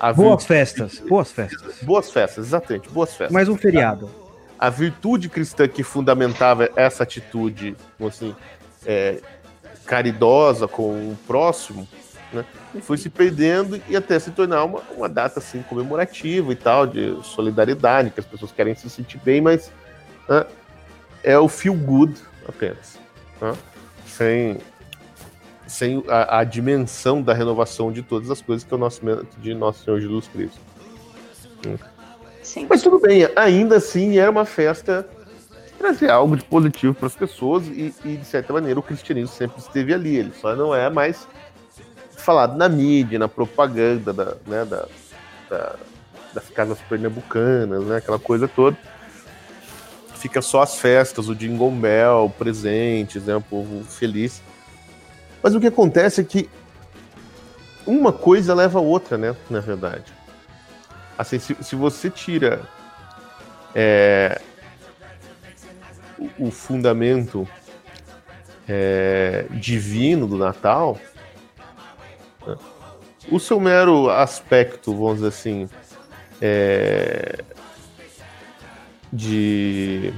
a, a Boas festas, boas festas. boas festas, exatamente, boas festas Mais um feriado. A virtude cristã que fundamentava essa atitude, assim, é, caridosa com o próximo, né, foi se perdendo e até se tornar uma, uma data assim comemorativa e tal, de solidariedade, que as pessoas querem se sentir bem, mas né, é o feel good apenas, né, sem, sem a, a dimensão da renovação de todas as coisas que é o nosso de nosso Senhor Jesus Cristo. Sim. Mas tudo bem, ainda assim era uma festa que trazia algo de positivo para as pessoas e, e, de certa maneira, o cristianismo sempre esteve ali. Ele só não é mais falado na mídia, na propaganda da, né, da- da- das casas pernambucanas, né, aquela coisa toda. Fica só as festas, o Jingle Bell, presentes, né, o povo feliz. Mas o que acontece é que uma coisa leva a outra, né, na verdade assim, se, se você tira é, o, o fundamento é, divino do Natal, né, o seu mero aspecto, vamos dizer assim, é, de.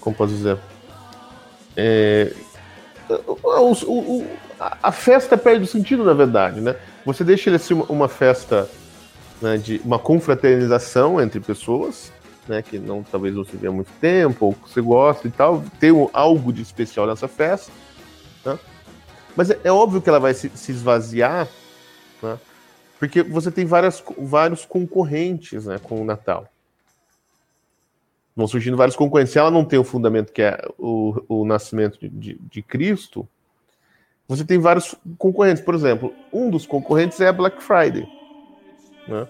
Como posso dizer? É, o- o- a festa perde o sentido, na verdade, né? Você deixa ele uma, uma festa né, de uma confraternização entre pessoas, né, que não talvez não se vê há muito tempo, ou que você gosta e tal, tem algo de especial nessa festa, né? Mas é, é óbvio que ela vai se, se esvaziar, né, porque você tem várias, vários concorrentes né, com o Natal. Vão surgindo vários concorrentes. Se ela não tem o fundamento que é o, o nascimento de, de, de Cristo, você tem vários concorrentes. Por exemplo, um dos concorrentes é a Black Friday, né?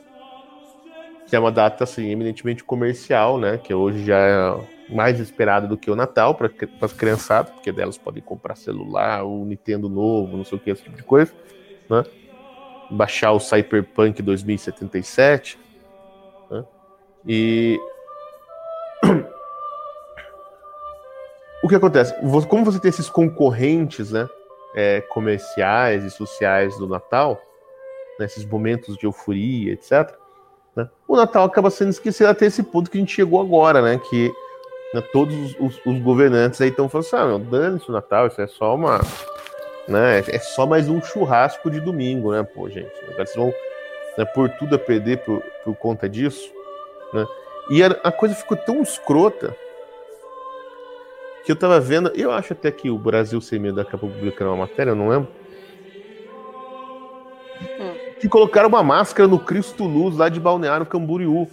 Que é uma data assim eminentemente comercial, né? Que hoje já é mais esperada do que o Natal para as criançadas, porque delas podem comprar celular, o Nintendo novo, não sei o que, esse tipo de coisa, né? Baixar o Cyberpunk 2077, né? E o que acontece? Como você tem esses concorrentes, né? é, comerciais e sociais do Natal, né, esses momentos de euforia, etc. né, o Natal acaba sendo esquecido até esse ponto que a gente chegou agora, né? Que né, todos os, os- os governantes aí estão falando assim, ah, meu, dane-se o Natal, isso é só uma. Né, é só mais um churrasco de domingo, né, pô, gente? Agora vocês vão né, por tudo a perder por, por conta disso, né? E a, a coisa ficou tão escrota que eu tava vendo, eu acho até que o Brasil Sem Medo acabou publicando uma matéria, eu não lembro, que colocaram uma máscara no Cristo Luz lá de Balneário Camboriú.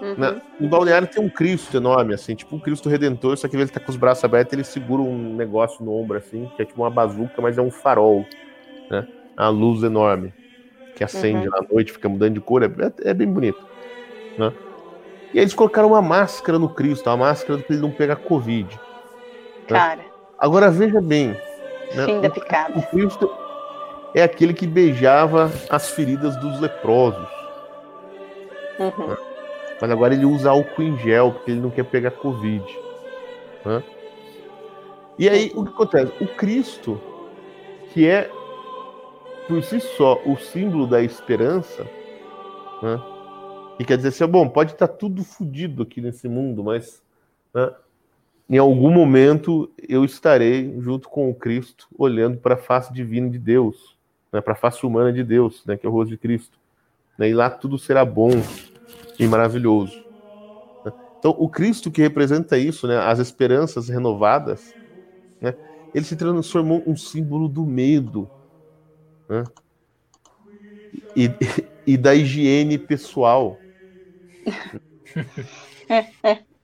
Uhum. Né? Em Balneário tem um Cristo enorme, assim, tipo um Cristo Redentor, só que ele tá com os braços abertos ele segura um negócio no ombro, assim, que é tipo uma bazuca, mas é um farol, né? Uma luz enorme que acende Uhum. na noite, fica mudando de cor, é, é bem bonito, né? E aí eles colocaram uma máscara no Cristo, uma máscara pra ele não pegar Covid. Cara, Agora veja bem, né? fim da O picada. Cristo é aquele que beijava as feridas dos leprosos. Uhum. Mas agora ele usa álcool em gel, porque ele não quer pegar Covid. né? E aí, o que acontece? O Cristo, que é, por si só, o símbolo da esperança, né? e quer dizer assim, bom, pode estar tudo fodido aqui nesse mundo, mas né, em algum momento eu estarei junto com o Cristo, olhando para a face divina de Deus, né, para a face humana de Deus, né, que é o rosto de Cristo. né, e lá tudo será bom e maravilhoso. né. Então, o Cristo que representa isso, né, as esperanças renovadas, né, ele se transformou um símbolo do medo né, e, e da higiene pessoal.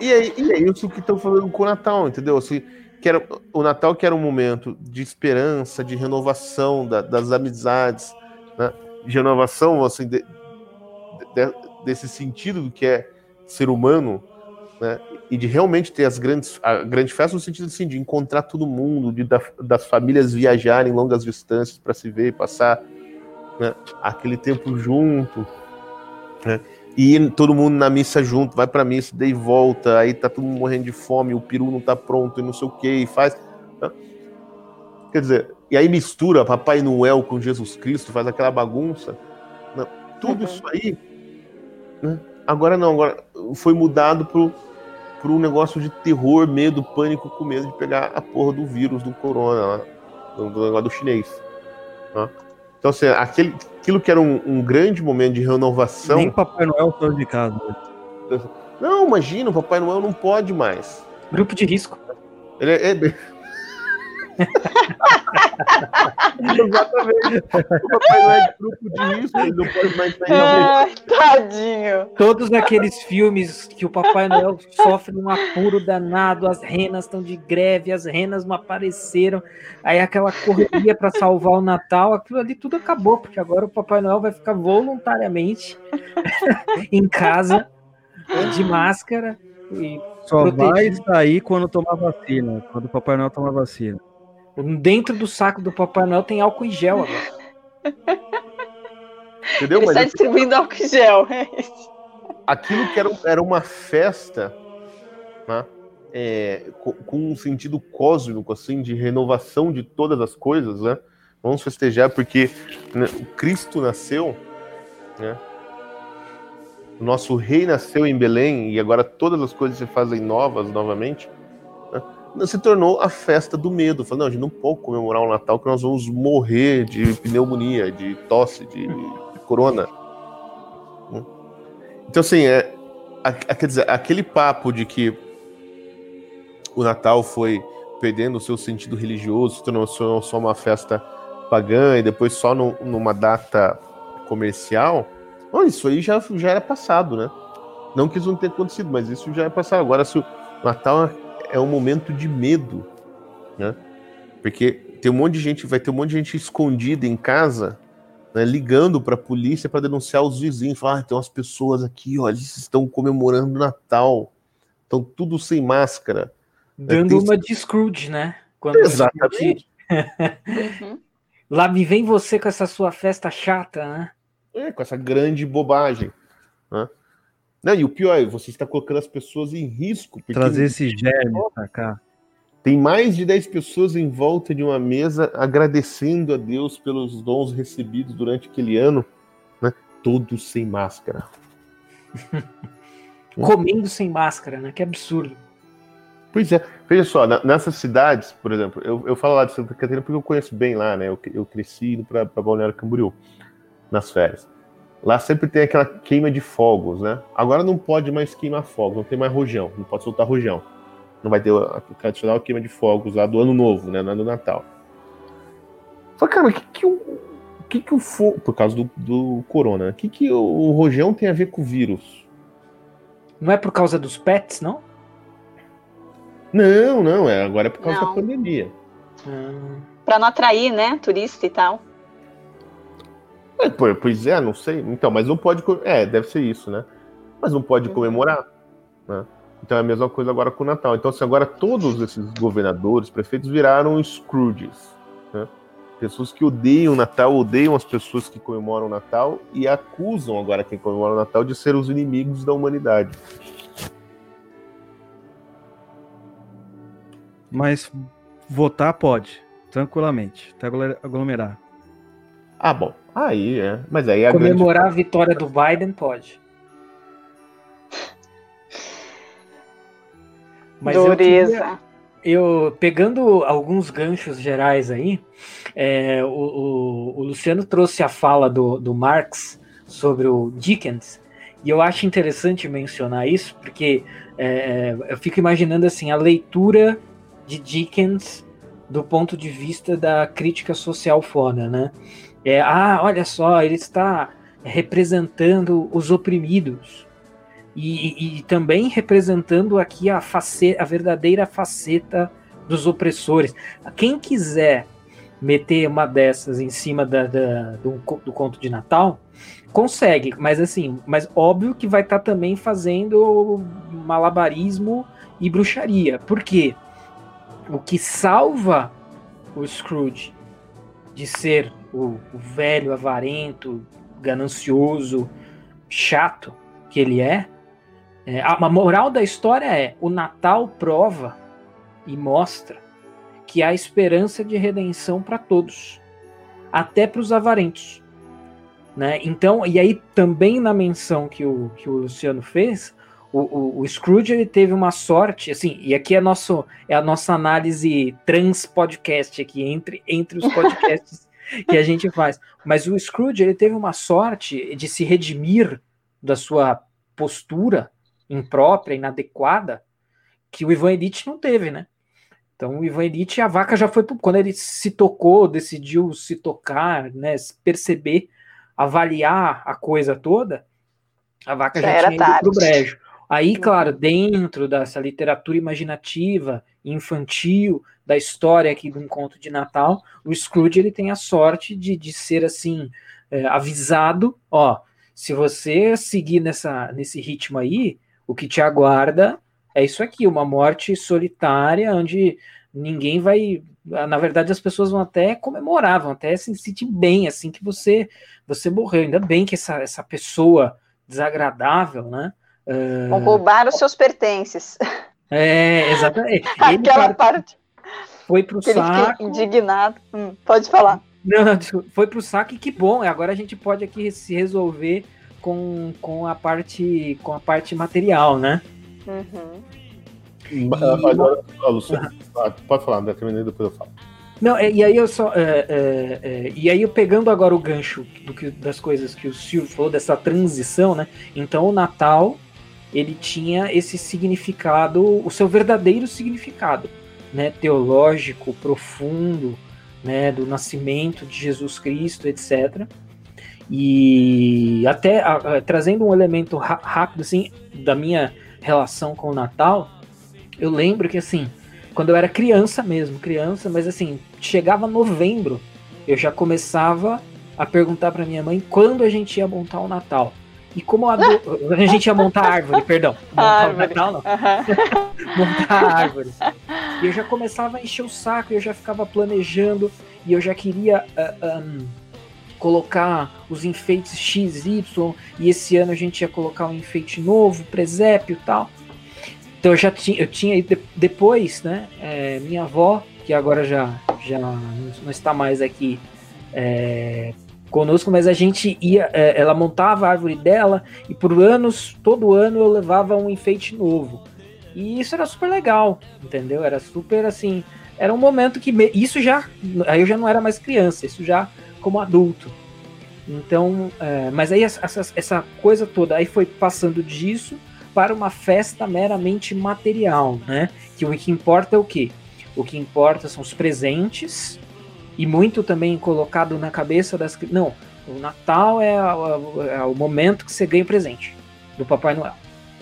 E, aí, e é isso que estão falando com o Natal, entendeu? Assim, que era, o Natal que era um momento de esperança, de renovação da- das amizades, né, de renovação assim, de- de- desse sentido do que é ser humano, né, e de realmente ter as grandes, a grande festa no sentido assim, de encontrar todo mundo, de da- das famílias viajarem longas distâncias para se ver, passar né, aquele tempo junto, né, e todo mundo na missa junto, vai pra missa, daí volta, aí tá todo mundo morrendo de fome, o peru não tá pronto e não sei o que, e faz. né? Quer dizer, e aí mistura Papai Noel com Jesus Cristo, faz aquela bagunça. né? Tudo Uhum. isso aí, né? agora não, agora foi mudado pro, pro um negócio de terror, medo, pânico, com medo de pegar a porra do vírus do corona, lá, do, do negócio do chinês. né? Então, assim, aquele, aquilo que era um, um grande momento de renovação. Nem Papai Noel saiu de casa. Não, imagina, o Papai Noel não pode mais. Grupo de risco. Ele é. é... Exatamente. O Papai Noel é de grupo de risco, ele não pode mais sair. Ai, tadinho. Todos aqueles filmes que o Papai Noel sofre um apuro danado, as renas estão de greve, as renas não apareceram, aí aquela correria para salvar o Natal, aquilo ali tudo acabou, porque agora o Papai Noel vai ficar voluntariamente em casa, de máscara. E Só vai Protegido. sair quando tomar vacina. Quando o Papai Noel tomar vacina. Dentro do saco do Papai Noel tem álcool em gel agora. Entendeu? Ele Mas está distribuindo álcool em gel. aquilo que era, era uma festa né, é, co- com, um sentido cósmico, assim, de renovação de todas as coisas, né? Vamos festejar porque né, o Cristo nasceu, né? O nosso rei nasceu em Belém e agora todas as coisas se fazem novas novamente. Né? Se tornou a festa do medo. Falando, não, a gente não pode comemorar o Natal que nós vamos morrer de pneumonia, de tosse, de, de corona. Então, assim, é, a- a- quer dizer, aquele papo de que o Natal foi perdendo o seu sentido religioso, se tornou só uma festa pagã e depois só no- numa data comercial, bom, isso aí já, já era passado, né? Não que isso não tenha acontecido, mas isso já é passado. Agora, se o Natal é um momento de medo, né? Porque tem um monte de gente, vai ter um monte de gente escondida em casa, né, ligando para a polícia para denunciar os vizinhos. Falar, ah, tem umas pessoas aqui, ó, eles estão comemorando o Natal, estão tudo sem máscara. Dando tem- uma de Scrooge, né? Quando Exatamente. Uhum. Lá me vem você com essa sua festa chata, né? É, com essa grande bobagem. Né? Não, e o pior é, você está colocando as pessoas em risco. Trazer esse germe pra cá. tem mais de 10 pessoas em volta de uma mesa agradecendo a Deus pelos dons recebidos durante aquele ano, né? todos sem máscara. comendo sem máscara, né? Que absurdo. Pois é, veja só, na- nessas cidades, por exemplo, eu, eu falo lá de Santa Catarina porque eu conheço bem lá, né? Eu, eu cresci indo pra Balneário Camboriú nas férias. Lá sempre tem aquela queima de fogos, né? Agora não pode mais queimar fogos, não tem mais rojão, não pode soltar rojão. Não vai ter a, tradicional queima de fogos lá do ano novo, né? Não é do Natal. Só, cara, o que que o, o que que o fogo, por causa do, do corona, o que que o, o rojão tem a ver com o vírus? Não é por causa dos pets, não? Não, não, é, agora é por causa Não. da pandemia. Ah, Pra não atrair, né? Turista e tal. É, pois é, não sei. Então, mas não pode. É, deve ser isso, né? Mas não pode Uhum. comemorar. Né? Então é a mesma coisa agora com o Natal. Então, assim, agora todos esses governadores, prefeitos viraram Scrooges. Né? Pessoas que odeiam o Natal, odeiam as pessoas que comemoram o Natal e acusam agora quem comemora o Natal de ser os inimigos da humanidade. Mas votar pode, tranquilamente, até aglomer- aglomerar. Ah, bom. Aí é. Mas aí a grande. comemorar a vitória do Biden pode. Mas eu Dureza. queria- eu pegando alguns ganchos gerais aí, é, o, o- o Luciano trouxe a fala do, do Marx sobre o Dickens, e eu acho interessante mencionar isso, porque é, eu fico imaginando assim a leitura de Dickens do ponto de vista da crítica social foda, né? É, ah, olha só, ele está representando os oprimidos. E, e- e também representando aqui a, face, a verdadeira faceta dos opressores. Quem quiser meter uma dessas em cima da, da- do, do conto de Natal, consegue, mas assim, mas óbvio que vai estar também fazendo malabarismo e bruxaria. Por quê? O que salva o Scrooge de ser o, o velho avarento, ganancioso, chato que ele é, é, a, moral da história é: o Natal prova e mostra que há esperança de redenção para todos, até para os avarentos. Né? Então, e aí também na menção que o, que o Luciano fez, o, o, o Scrooge ele teve uma sorte, assim, e aqui é, nosso, é a nossa análise trans podcast aqui, entre, entre os podcasts que a gente faz. Mas o Scrooge ele teve uma sorte de se redimir da sua postura imprópria, inadequada, que o Ivan Elite não teve, né? Então o Ivan Elite, a vaca já foi pro, quando ele se tocou, decidiu se tocar, né, perceber, avaliar a coisa toda, a vaca Já já, era tinha ido pro tarde. brejo. Aí, claro, dentro dessa literatura imaginativa, infantil, da história aqui de um conto de Natal, o Scrooge ele tem a sorte de, de ser assim é, avisado, ó, se você seguir nessa, nesse ritmo aí, o que te aguarda é isso aqui, uma morte solitária, onde ninguém vai. Na verdade, as pessoas vão até comemorar, vão até se sentir bem assim que você você morreu. Ainda bem que essa, essa pessoa desagradável, né? Vão roubar os seus pertences. é, exatamente. Ele, Aquela parte foi pro que saco. indignado. Hum, pode falar. Não, não, desculpa. foi pro saco e que bom. Agora a gente pode aqui se resolver com, com a parte com a parte material, né? Uhum. Ah, Agora, Luciano, ah, pode falar, né? terminei depois eu falo. Não, é, e aí eu só. é, é, é, e aí eu pegando agora o gancho do que, das coisas que o Silvio falou, dessa transição, né? Então o Natal ele tinha esse significado, o seu verdadeiro significado, né? Teológico, profundo, né? Do nascimento de Jesus Cristo, etc. E até a- a- trazendo um elemento rápido, assim, da minha relação com o Natal, eu lembro que assim quando eu era criança mesmo, criança, mas assim, chegava novembro, eu já começava a perguntar pra minha mãe quando a gente ia montar o Natal. E como a, do- a gente ia montar a árvore, perdão. Montar Árvore. Natal, não. Aham. Montar a árvore. E eu já começava a encher o saco, eu já ficava planejando, e eu já queria ah, ahn, colocar os enfeites XY, e esse ano a gente ia colocar um enfeite novo, presépio e tal. Então eu já tinha, eu tinha de- depois, né? é, minha avó, que agora já, já não está mais aqui é, conosco, mas a gente ia, é, ela montava a árvore dela e por anos, todo ano eu levava um enfeite novo. E isso era super legal, entendeu? Era super assim, era um momento que me- isso já, aí eu já não era mais criança, isso já como adulto. Então, é, mas aí essa, essa- coisa toda aí foi passando disso para uma festa meramente material, né? Que o que importa é o quê? O que importa são os presentes e muito também colocado na cabeça das não, o Natal é, é o momento que você ganha o presente do Papai Noel.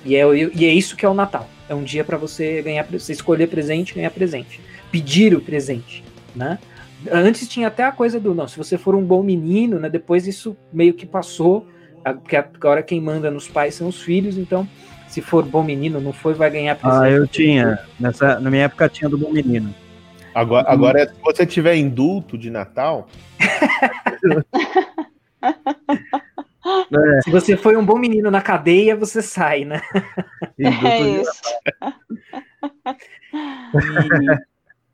E é, e é isso que é o Natal. É um dia para você ganhar, você escolher presente, ganhar presente, pedir o presente, né? Antes tinha até a coisa do não, se você for um bom menino, né? Depois isso meio que passou, porque agora quem manda nos pais são os filhos, então se for bom menino, não foi, vai ganhar presente. Ah, eu tinha. Nessa, na minha época tinha do bom menino. Agora, agora, se você tiver indulto de Natal, Se você foi um bom menino na cadeia, você sai, né? É isso.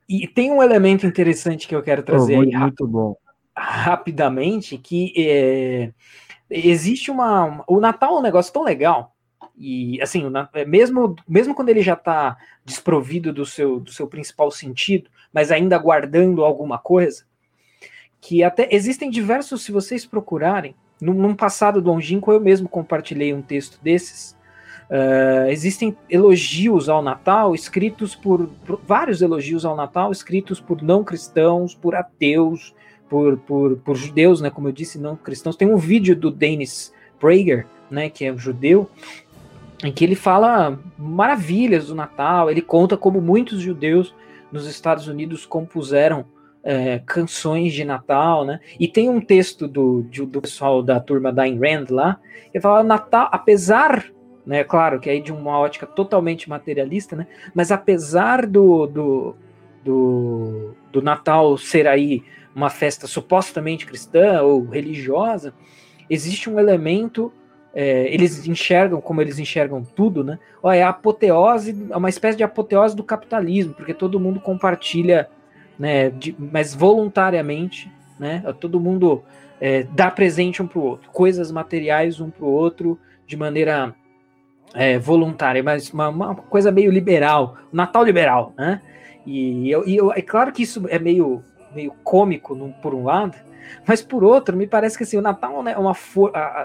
E, e tem um elemento interessante que eu quero trazer aí muito, muito bom. rapidamente que é, existe uma, uma- o Natal é um negócio tão legal e assim é, mesmo mesmo quando ele já está desprovido do seu do seu principal sentido mas ainda guardando alguma coisa que até existem diversos se vocês procurarem num, num passado longínquo eu mesmo compartilhei um texto desses Uh, existem elogios ao Natal escritos por, por- vários elogios ao Natal escritos por não cristãos, por ateus, por, por, por judeus, né? Como eu disse, não cristãos. Tem um vídeo do Dennis Prager, né? Que é um judeu, em que ele fala maravilhas do Natal. Ele conta como muitos judeus nos Estados Unidos compuseram é, canções de Natal, né? E tem um texto do, do pessoal da turma da Ayn Rand lá, que fala Natal, apesar, né? Claro que aí de uma ótica totalmente materialista, né? Mas apesar do, do, do, do Natal ser aí uma festa supostamente cristã ou religiosa, existe um elemento. É, eles enxergam como eles enxergam tudo, né? Ó, é a apoteose, é uma espécie de apoteose do capitalismo, porque todo mundo compartilha, né? de- mas voluntariamente, né? Todo mundo é, dá presente um para o outro, coisas materiais um para o outro de maneira é, voluntária, mas uma, uma coisa meio liberal, Natal liberal, né? E, eu, e eu- é claro que isso é meio, meio cômico num- por um lado, mas por outro, me parece que assim, o Natal né, é uma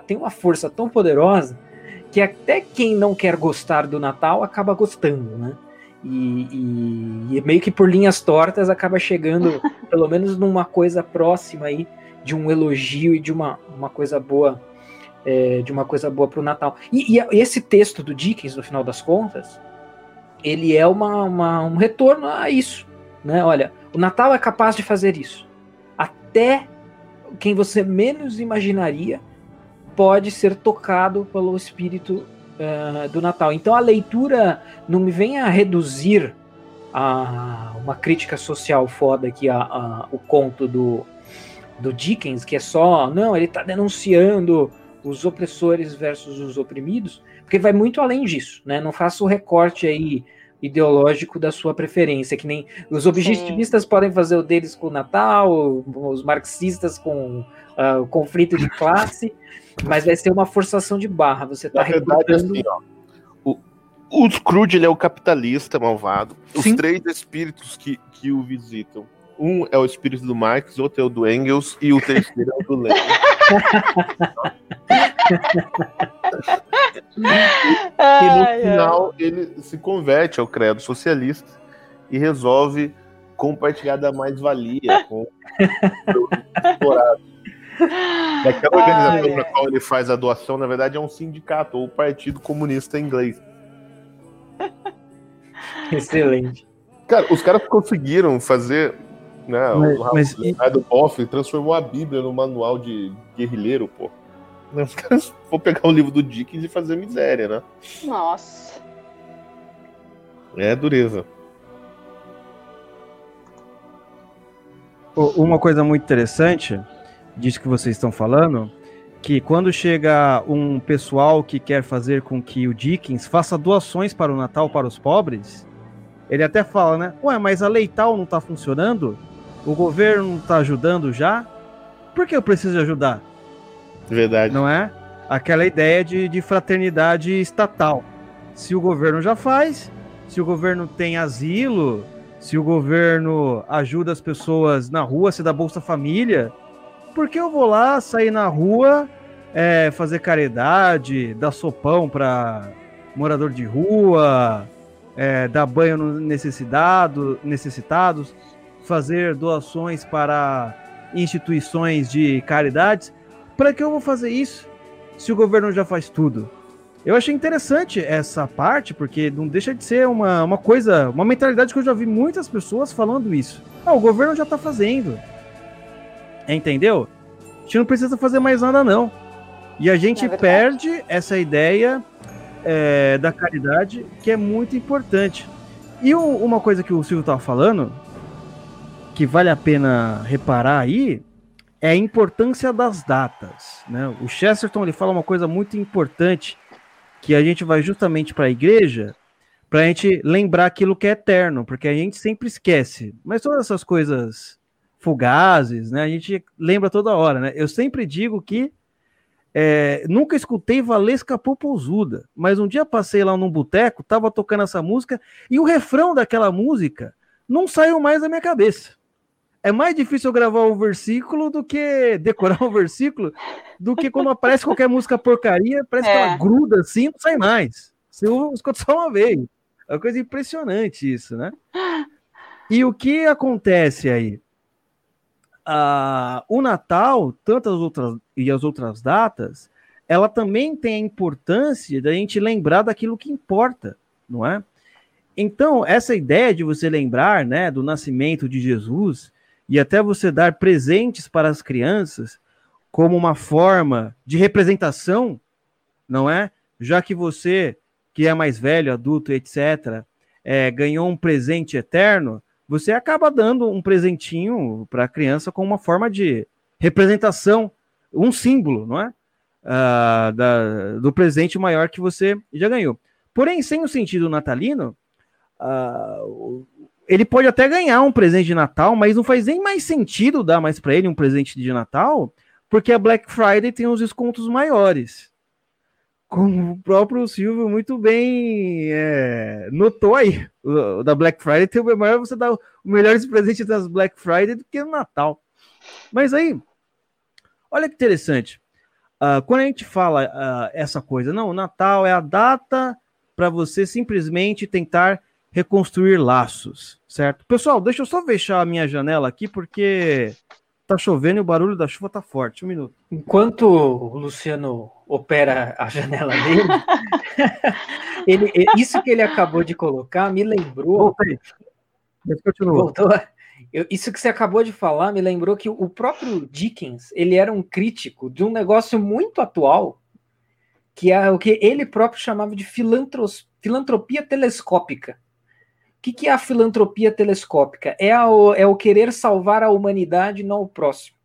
tem uma força tão poderosa que até quem não quer gostar do Natal acaba gostando, né? E, e- e meio que por linhas tortas acaba chegando, pelo menos numa coisa próxima aí de um elogio e de uma, uma coisa boa, é, de uma coisa boa para o Natal. E, e esse texto do Dickens, no final das contas, ele é uma, uma- um retorno a isso, né? Olha, o Natal é capaz de fazer isso. Até quem você menos imaginaria pode ser tocado pelo espírito ah, do Natal. Então a leitura não me venha reduzir a uma crítica social foda aqui a, a- o conto do, do Dickens, que é só, não, ele está denunciando os opressores versus os oprimidos, porque vai muito além disso, né? Não faça o recorte aí ideológico da sua preferência, que nem os objetivistas podem fazer o deles com o Natal, os marxistas com o conflito de classe, mas vai ser uma forçação de barra. Você está recortando assim, ó. O, o Scrooge é o capitalista malvado. Os Sim. três espíritos que, que o visitam. Um é o espírito do Marx, outro é o do Engels e o terceiro é o do Lenin. E no Ai, ai. final ele se converte ao credo socialista e resolve compartilhar da mais-valia com os explorados. E aquela organização para qual ele faz a doação, na verdade, é um sindicato ou Partido Comunista Inglês. excelente. Cara, os caras conseguiram fazer. Né, Mas- o mas- Leonardo Boff transformou a Bíblia no manual de guerrilheiro, pô. Os caras vão pegar o livro do Dickens e fazer miséria, né? Nossa. É dureza. Uma coisa muito interessante disso que vocês estão falando, que quando chega um pessoal que quer fazer com que o Dickens faça doações para o Natal para os pobres, ele até fala, né? Ué, mas a Leital não tá funcionando? O governo não tá ajudando já? Por que eu preciso ajudar? Verdade. Não é? Aquela ideia de, de fraternidade estatal. Se o governo já faz, se o governo tem asilo, se o governo ajuda as pessoas na rua, se dá Bolsa Família, por que eu vou lá sair na rua, é, fazer caridade, dar sopão para morador de rua, é, dar banho no necessitado, necessitados, fazer doações para instituições de caridades? Para que eu vou fazer isso se o governo já faz tudo? Eu achei interessante essa parte, porque não deixa de ser uma, uma coisa, uma mentalidade que eu já vi muitas pessoas falando isso. Ah, o governo já tá fazendo. Entendeu? A gente não precisa fazer mais nada, não. E a gente É perde essa ideia é, da caridade, que é muito importante. E o- uma coisa que o Silvio tava falando, que vale a pena reparar aí, é a importância das datas. Né? O Chesterton ele fala uma coisa muito importante, que a gente vai justamente para a igreja para a gente lembrar aquilo que é eterno, porque a gente sempre esquece. Mas todas essas coisas fugazes, né? A gente lembra toda hora, né? Eu sempre digo que é, nunca escutei Valesca Popozuda, mas um dia passei lá num boteco, tava tocando essa música e o refrão daquela música não saiu mais da minha cabeça. É mais difícil eu gravar o versículo do que decorar o versículo, do que quando aparece qualquer música porcaria, parece que É. ela gruda assim, não sai mais. Você escuta só uma vez. É uma coisa impressionante isso, né? E o que acontece aí? Ah, o Natal, tantas outras e as outras datas, ela também tem a importância da gente lembrar daquilo que importa, não é? Então, essa ideia de você lembrar, né, do nascimento de Jesus e até você dar presentes para as crianças como uma forma de representação, não é? Já que você, que é mais velho, adulto, etc., é, ganhou um presente eterno, você acaba dando um presentinho para a criança como uma forma de representação, um símbolo, não é? Ah, da- do presente maior que você já ganhou. Porém, sem o sentido natalino, ah, ele pode até ganhar um presente de Natal, mas não faz nem mais sentido dar mais para ele um presente de Natal, porque a Black Friday tem os descontos maiores. Como o próprio Silvio muito bem é, notou aí. O, da Black Friday tem o maior você dá o melhores presentes das Black Friday do que no Natal. Mas aí, olha que interessante. Ah, quando a gente fala ah, essa coisa, não, o Natal é a data para você simplesmente tentar reconstruir laços, certo? Pessoal, deixa eu só fechar a minha janela aqui porque tá chovendo e o barulho da chuva tá forte. Um minuto. Enquanto o Luciano opera a janela dele, ele, isso que ele acabou de colocar me lembrou. Voltei. Mas continua. Voltou. Eu- isso que você acabou de falar me lembrou que o próprio Dickens ele era um crítico de um negócio muito atual, que é o que ele próprio chamava de filantros- filantropia telescópica. O que, que é a filantropia telescópica? É, a- o- é o querer salvar a humanidade, não o próximo.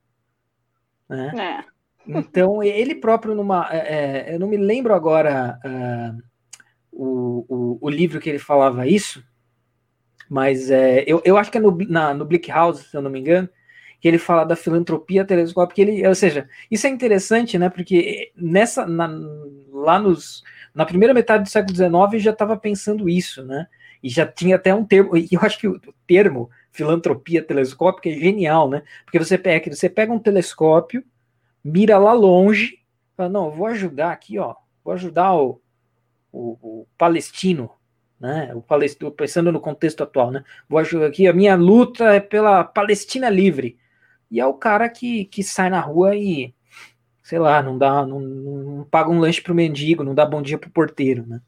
né? É. Então, ele próprio, numa. é, é, eu não me lembro agora ah, o, o, o livro que ele falava isso, mas é, eu, eu acho que é no, na, no Bleak House, se eu não me engano, que ele fala da filantropia telescópica. Ele, ou seja, isso é interessante, né? Porque nessa, na, lá nos, na primeira metade do século XIX já estava pensando isso, né? E já tinha até um termo, e eu acho que o, termo filantropia telescópica é genial, né? Porque você pega, você pega um telescópio, mira lá longe, fala, não, vou ajudar aqui, ó, vou ajudar o, o, o palestino, né? O palestino, pensando no contexto atual, né? Vou ajudar aqui, a minha luta é pela Palestina livre. E é o cara que, que sai na rua e, sei lá, não dá, não, não paga um lanche pro mendigo, não dá bom dia pro porteiro, né?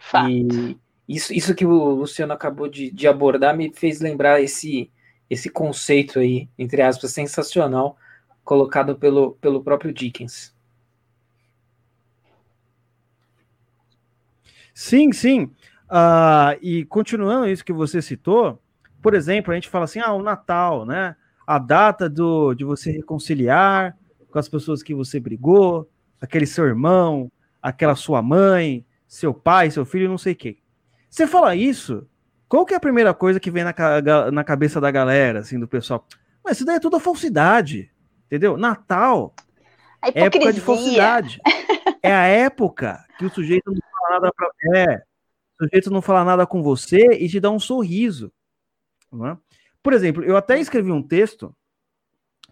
Fato. E isso, isso que o Luciano acabou de, de abordar me fez lembrar esse, esse conceito aí, entre aspas, sensacional, colocado pelo, pelo próprio Dickens. Sim, sim. Ah, e continuando isso que você citou, por exemplo, a gente fala assim, ah, o Natal, né? A data do, de você reconciliar com as pessoas que você brigou, aquele seu irmão, aquela sua mãe, seu pai, seu filho, não sei o quê. Você fala isso, qual que é a primeira coisa que vem na, na cabeça da galera, assim, do pessoal? Mas isso daí é tudo falsidade. Entendeu? Natal é época de falsidade. É a época que o sujeito não fala nada pra. É. O sujeito não fala nada com você e te dá um sorriso. não é? Por exemplo, eu até escrevi um texto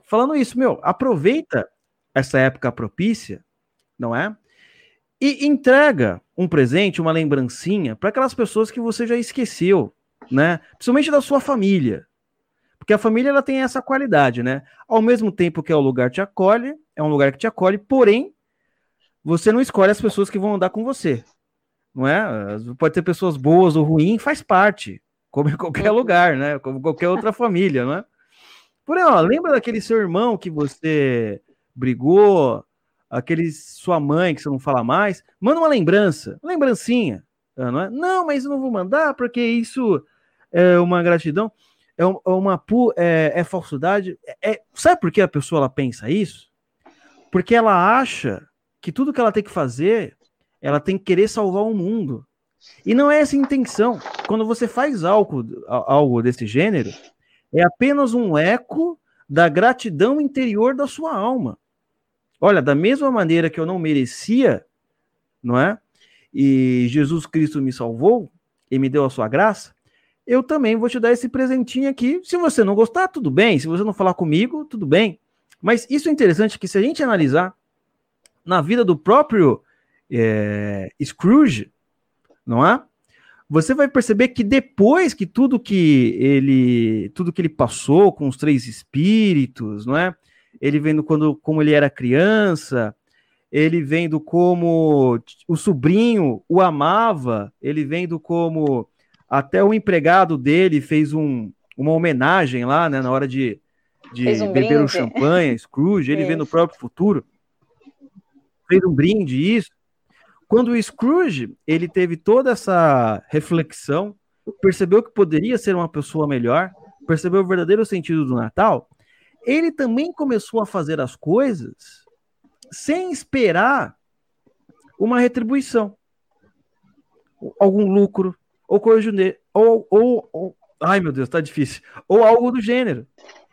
falando isso, meu, aproveita essa época propícia, não é? E entrega um presente, uma lembrancinha para aquelas pessoas que você já esqueceu, né? Principalmente da sua família. Porque a família ela tem essa qualidade, né? Ao mesmo tempo que é o lugar que te acolhe, é um lugar que te acolhe, porém, você não escolhe as pessoas que vão andar com você. Não é? Pode ter pessoas boas ou ruins, faz parte, como em qualquer lugar, né? Como qualquer outra família, não é? Porém, ó, lembra daquele seu irmão que você brigou, aquele sua mãe que você não fala mais? Manda uma lembrança, lembrancinha, não é? Não, mas eu não vou mandar porque isso é uma gratidão é é uma pu- é, é falsidade. É, é- sabe por que a pessoa ela pensa isso? Porque ela acha que tudo que ela tem que fazer, ela tem que querer salvar o mundo. E não é essa a intenção. Quando você faz algo, algo desse gênero, é apenas um eco da gratidão interior da sua alma. Olha, da mesma maneira que eu não merecia, não é? E Jesus Cristo me salvou e me deu a sua graça, eu também vou te dar esse presentinho aqui. Se você não gostar, tudo bem. Se você não falar comigo, tudo bem. Mas isso é interessante que se a gente analisar na vida do próprio é, Scrooge, não é? Você vai perceber que depois que tudo que ele tudo que ele passou com os três espíritos, não é? Ele vendo quando como ele era criança, ele vendo como o sobrinho o amava, ele vendo como até o empregado dele fez um, uma homenagem lá, né, na hora de, de um beber o brinde. champanhe, Scrooge, ele vê no Isso. próprio futuro. Fez um brinde, isso. Quando o Scrooge, ele teve toda essa reflexão, percebeu que poderia ser uma pessoa melhor, percebeu o verdadeiro sentido do Natal, ele também começou a fazer as coisas sem esperar uma retribuição, algum lucro, ou coisa ou, ou, ou ai meu Deus, tá difícil, ou algo do gênero.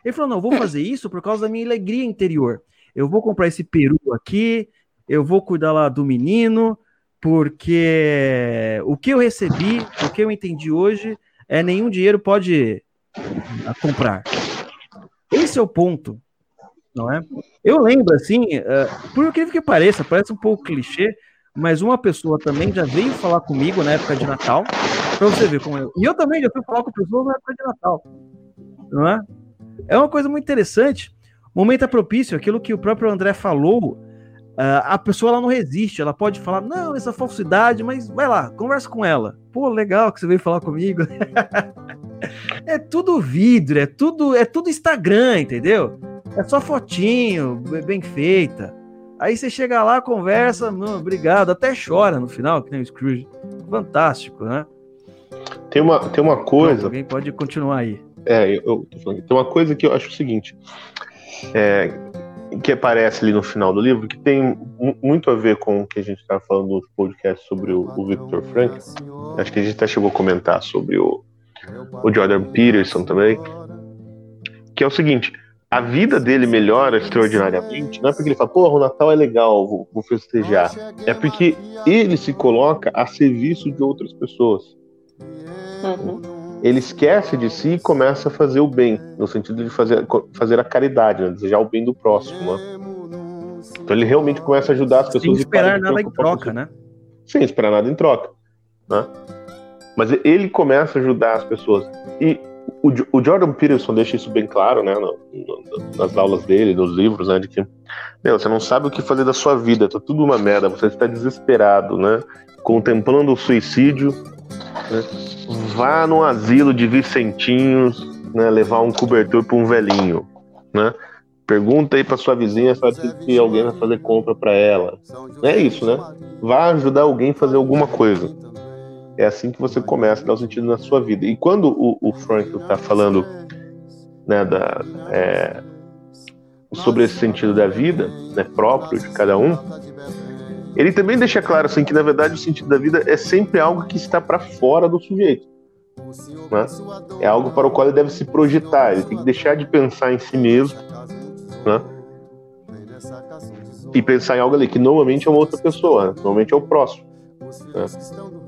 Ele falou: não, vou fazer isso por causa da minha alegria interior. Eu vou comprar esse peru aqui, eu vou cuidar lá do menino, porque o que eu recebi, o que eu entendi hoje, é nenhum dinheiro pode comprar. Esse é o ponto, não é? Eu lembro, assim, eh, por incrível que pareça, parece um pouco clichê, mas uma pessoa também já veio falar comigo na época de Natal, pra você ver como eu. E eu também já fui falar com pessoas na época de Natal, não é? É uma coisa muito interessante. Momento é propício, aquilo que o próprio André falou, ah, a pessoa ela não resiste, ela pode falar, não, essa falsidade, mas vai lá, conversa com ela. Pô, legal que você veio falar comigo. é tudo vidro, é tudo, é tudo Instagram, entendeu? É só fotinho, be- bem feita. Aí você chega lá, conversa, "Não, obrigado, até chora no final, que nem o Scrooge. Fantástico, né? Tem uma, tem uma coisa. Alguém pode continuar aí. É, eu, eu tô falando, tem uma coisa que eu acho o seguinte, é, que aparece ali no final do livro, que tem mu- muito a ver com o que a gente estava falando no podcast sobre o, o Victor Frank. Acho que a gente até chegou a comentar sobre o, o Jordan Peterson também. Que é o seguinte, a vida dele melhora extraordinariamente, não é porque ele fala, porra, o Natal é legal, vou, vou festejar. É porque ele se coloca a serviço de outras pessoas Uhum. ele esquece de si e começa a fazer o bem, no sentido de fazer, fazer a caridade, né? desejar o bem do próximo. Né? Então ele realmente começa a ajudar as pessoas. Sem e para esperar nada em troca, né? Sem esperar nada em troca. Né? Mas ele começa a ajudar as pessoas. E o, o Jordan Peterson deixa isso bem claro, né? no- no- nas aulas dele, nos livros, né? De que meu, você não sabe o que fazer da sua vida, tá tudo uma merda, você está desesperado, né? Contemplando o suicídio. né? Vá num asilo de Vicentinhos, né? Levar um cobertor para um velhinho, né? Pergunta aí para sua vizinha se alguém vai fazer compra para ela. É isso, né? Vá ajudar alguém a fazer alguma coisa. É assim que você começa a dar o sentido na sua vida. E quando o, o Frank está falando né, da, é, sobre esse sentido da vida, né, próprio de cada um, ele também deixa claro assim que na verdade o sentido da vida é sempre algo que está para fora do sujeito. né? É algo para o qual ele deve se projetar. Ele tem que deixar de pensar em si mesmo, né? e pensar em algo ali que normalmente é uma outra pessoa, né? normalmente é o próximo. Né?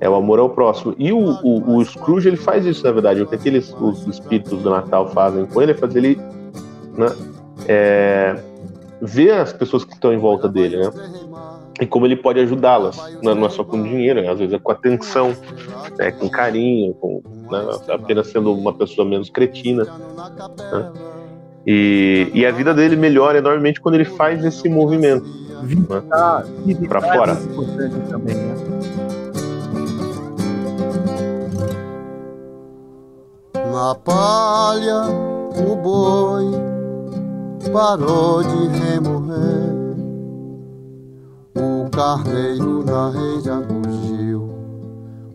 É o amor ao próximo. E o, o, o, Scrooge ele faz isso, na verdade. O que aqueles os espíritos do Natal fazem com ele é fazer ele né, é, ver as pessoas que estão em volta dele, né? E como ele pode ajudá-las. Não, é só com dinheiro, né? às vezes é com atenção, né? com carinho, com, né? apenas sendo uma pessoa menos cretina. Né? E, e, a vida dele melhora enormemente quando ele faz esse movimento né? para fora. Também, né? Na palha, o boi parou de remorrer. O carneiro na reja fugiu.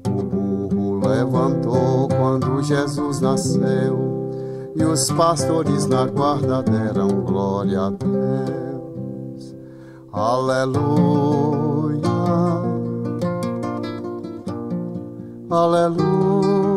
O burro levantou quando Jesus nasceu. E os pastores na guarda deram glória a Deus. Aleluia. Aleluia.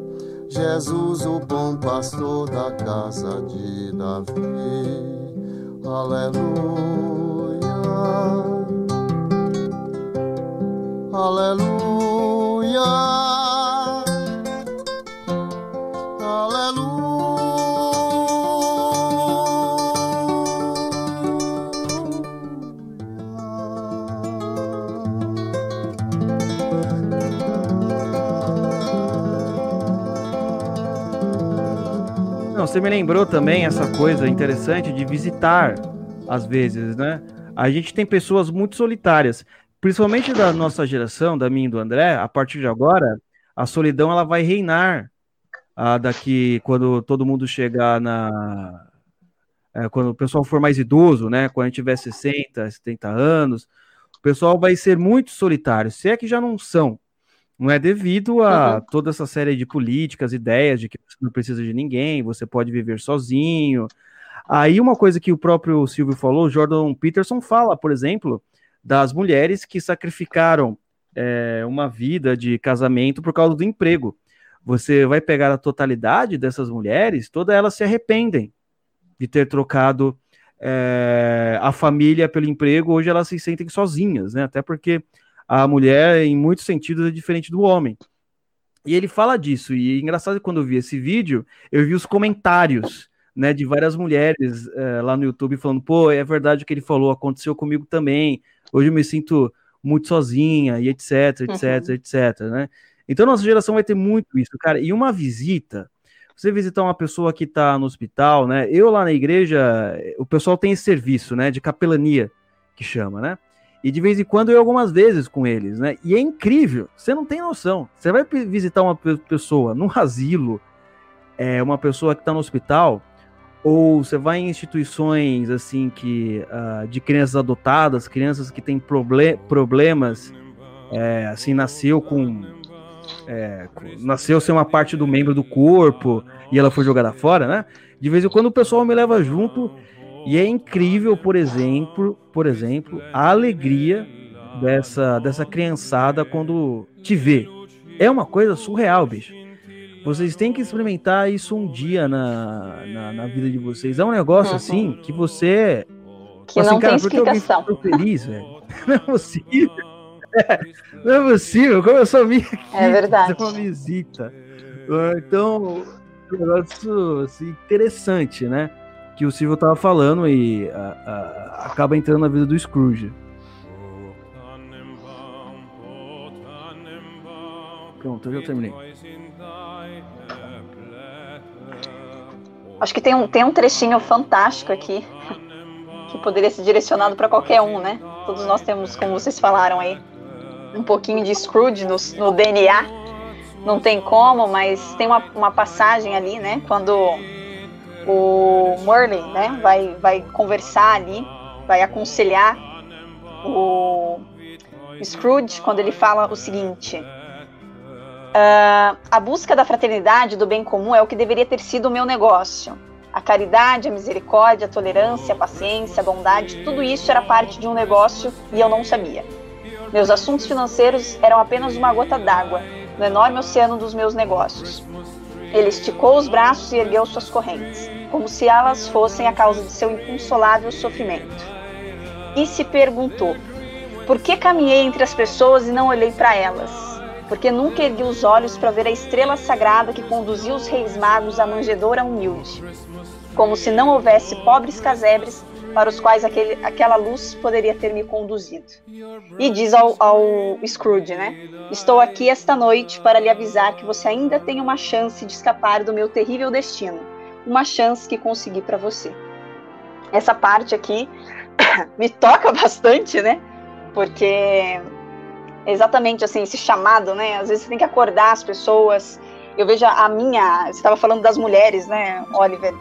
Jesus, o bom pastor da casa de Davi. Aleluia. Aleluia. Você me lembrou também essa coisa interessante de visitar, às vezes, né? A gente tem pessoas muito solitárias, principalmente da nossa geração, da minha e do André, a partir de agora, a solidão ela vai reinar ah, daqui quando todo mundo chegar na. é, quando o pessoal for mais idoso, né? Quando a gente tiver 60, 70 anos, o pessoal vai ser muito solitário, se é que já não são. Não é devido a Uhum. toda essa série de políticas, ideias de que você não precisa de ninguém, você pode viver sozinho. Aí uma coisa que o próprio Silvio falou, o Jordan Peterson fala, por exemplo, das mulheres que sacrificaram é, uma vida de casamento por causa do emprego. Você vai pegar a totalidade dessas mulheres, todas elas se arrependem de ter trocado é, a família pelo emprego. Hoje elas se sentem sozinhas, né? Até porque a mulher, em muitos sentidos, é diferente do homem. E ele fala disso. E é engraçado que quando eu vi esse vídeo, eu vi os comentários né, de várias mulheres é, lá no YouTube falando: pô, é verdade o que ele falou, aconteceu comigo também. Hoje eu me sinto muito sozinha, e etc, etc, Uhum. etc, né? Então nossa geração vai ter muito isso, cara. E uma visita, você visitar uma pessoa que tá no hospital, né? Eu lá na igreja, o pessoal tem esse serviço, né, de capelania, que chama, né? E de vez em quando eu algumas vezes com eles, né? E é incrível, você não tem noção. Você vai visitar uma pe- pessoa num asilo, é, uma pessoa que está no hospital, ou você vai em instituições assim que ah, de crianças adotadas, crianças que têm proble problemas, é, assim nasceu com, é, com- nasceu sem uma parte do membro do corpo e ela foi jogada fora, né? De vez em quando o pessoal me leva junto e é incrível, por exemplo, por exemplo, a alegria dessa dessa criançada quando te vê. É uma coisa surreal, bicho. Vocês têm que experimentar isso um dia na, na, na vida de vocês. É um negócio Uhum. assim que você. Que assim, não cara, tem explicação. ficou feliz, velho? Não é possível. É, não é possível. Como eu só vim aqui É verdade. fazer uma visita. Então, um negócio assim, interessante, né? Que o Silvio tava falando e ah, ah, acaba entrando na vida do Scrooge. Pronto, eu já terminei. Acho que tem um, tem um trechinho fantástico aqui que poderia ser direcionado para qualquer um, né? Todos nós temos, como vocês falaram aí, um pouquinho de Scrooge no, no DNA. Não tem como, mas tem uma, uma passagem ali, né? Quando o Merlin, né, vai, vai conversar ali, vai aconselhar o Scrooge quando ele fala o seguinte: ah, a busca da fraternidade, do bem comum, é o que deveria ter sido o meu negócio. A caridade, a misericórdia, a tolerância, a paciência, a bondade, tudo isso era parte de um negócio e eu não sabia. Meus assuntos financeiros eram apenas uma gota d'água no enorme oceano dos meus negócios. Ele esticou os braços e ergueu suas correntes, como se elas fossem a causa de seu inconsolável sofrimento. E se perguntou: por que caminhei entre as pessoas e não olhei para elas? Porque nunca ergui os olhos para ver a estrela sagrada que conduziu os reis magos à manjedoura humilde. Como se não houvesse pobres casebres para os quais aquele, aquela luz poderia ter me conduzido. E diz ao, ao Scrooge, né? Estou aqui esta noite para lhe avisar que você ainda tem uma chance de escapar do meu terrível destino. Uma chance que consegui para você. Essa parte aqui me toca bastante, né? Porque exatamente assim, esse chamado, né? Às vezes você tem que acordar as pessoas. Eu vejo a minha, você estava falando das mulheres, né, Oliver?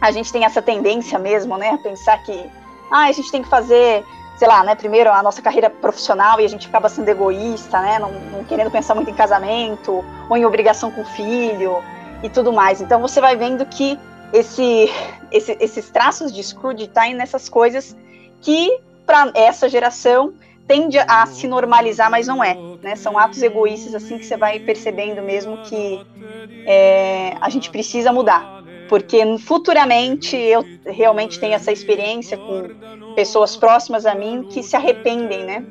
A gente tem essa tendência mesmo, né, a pensar que ah, a gente tem que fazer, sei lá, né, primeiro a nossa carreira profissional e a gente acaba sendo egoísta, né, não, não querendo pensar muito em casamento ou em obrigação com o filho e tudo mais. Então você vai vendo que esse, esse esses traços de Scrooge tá nessas coisas que para essa geração tende a se normalizar, mas não é. Né? São atos egoístas assim que você vai percebendo mesmo que é, a gente precisa mudar. Porque futuramente eu realmente tenho essa experiência com pessoas próximas a mim que se arrependem, né?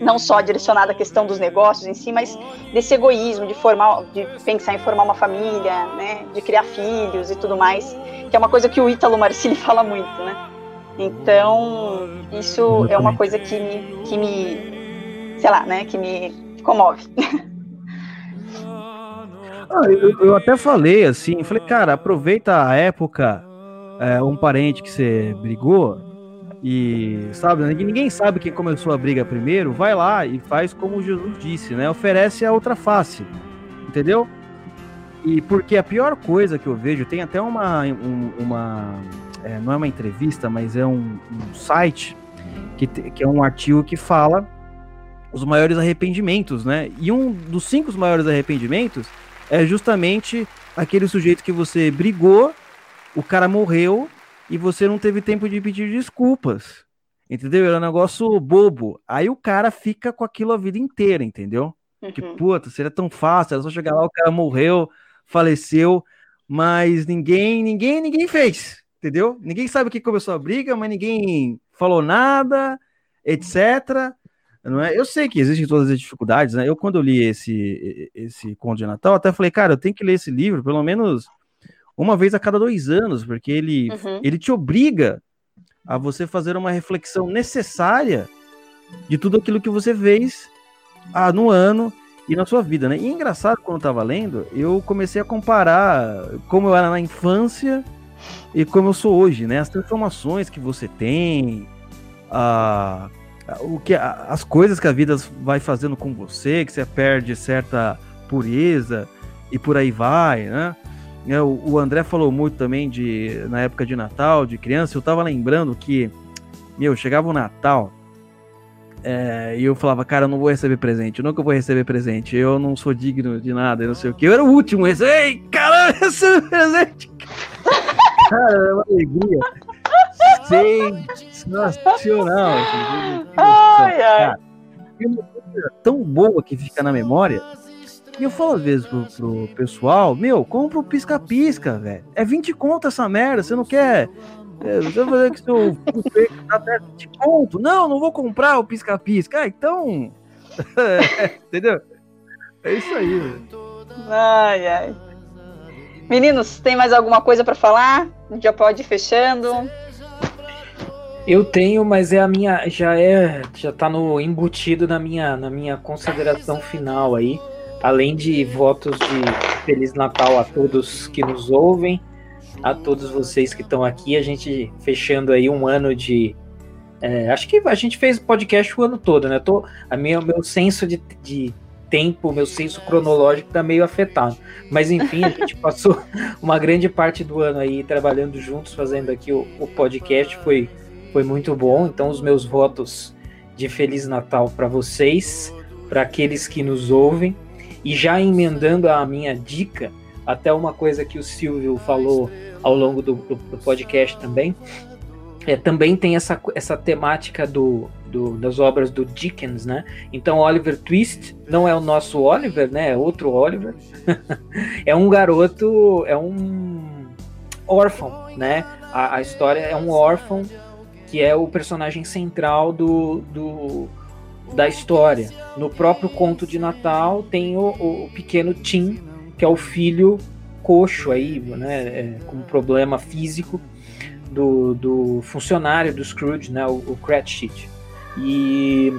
Não só direcionada à questão dos negócios em si, mas desse egoísmo de formar, de pensar em formar uma família, né? De criar filhos e tudo mais, que é uma coisa que o Ítalo Marcilli fala muito, né? Então, isso é uma coisa que me, que me, sei lá, né, que me comove. Ah, eu, eu, até falei assim, falei, cara, aproveita a época, é, um parente que você brigou, e sabe, ninguém sabe quem começou a briga primeiro, vai lá e faz como Jesus disse, né? Oferece a outra face, entendeu? E porque a pior coisa que eu vejo, tem até uma, um, uma é, não é uma entrevista, mas é um, um site que, que é um artigo que fala os maiores arrependimentos, né? E um dos cinco maiores arrependimentos é justamente aquele sujeito que você brigou, o cara morreu e você não teve tempo de pedir desculpas. Entendeu? Era um negócio bobo. Aí o cara fica com aquilo a vida inteira, entendeu? Uhum. Que puta, seria tão fácil, era só chegar lá, o cara morreu, faleceu, mas ninguém, ninguém, ninguém fez entendeu? Ninguém sabe o que começou a briga, mas ninguém falou nada, etc. Não é? Eu sei que existem todas as dificuldades, né? Eu, quando eu li esse, esse Conto de Natal, até falei, cara, eu tenho que ler esse livro pelo menos uma vez a cada dois anos, porque ele, uhum. ele te obriga a você fazer uma reflexão necessária de tudo aquilo que você fez ah, no ano e na sua vida, né? E engraçado, quando eu tava lendo, eu comecei a comparar como eu era na infância e como eu sou hoje, né? As transformações que você tem, a, o que, as coisas que a vida vai fazendo com você, que você perde certa pureza e por aí vai, né? É, o, André falou muito também de na época de Natal, de criança. Eu tava lembrando que, meu, chegava o Natal é, e eu falava, cara, eu não vou receber presente, eu nunca vou receber presente, eu não sou digno de nada, eu não sei o que. Eu era o último a receber. Ei, caramba, receber presente! Cara, é uma alegria. Sensacional. Ai, ai. É uma coisa tão boa que fica na memória. E eu falo às vezes pro, pro pessoal, meu, compra o pisca-pisca, velho. É 20 conto essa merda, você não quer. É, você vai fazer que seu tá até 20 conto. Não, não vou comprar o pisca-pisca. Ah, então. Entendeu? É isso aí. Ai, ai. Meninos, tem mais alguma coisa para falar? Já pode ir fechando. Eu tenho, mas é a minha, já é, já tá no embutido na minha, na minha consideração final aí. Além de votos de Feliz Natal a todos que nos ouvem, a todos vocês que estão aqui, a gente fechando aí um ano de. É, acho que a gente fez podcast o ano todo, né? Tô, a minha, meu senso de, de tempo, meu senso cronológico tá meio afetado. Mas enfim, a gente passou uma grande parte do ano aí trabalhando juntos, fazendo aqui o, o podcast, foi, foi muito bom. Então, os meus votos de Feliz Natal para vocês, para aqueles que nos ouvem. E já emendando a minha dica, até uma coisa que o Silvio falou ao longo do, do, do podcast também, é, também tem essa, essa temática do, do, das obras do Dickens, né? Então Oliver Twist não é o nosso Oliver, né? É outro Oliver. é um garoto, é um órfão, né? A, a, história é um órfão que é o personagem central do, do da história. No próprio conto de Natal tem o, o pequeno Tim, que é o filho coxo aí, né? É, com problema físico do, do funcionário do Scrooge, né, o, o Cratchit. E,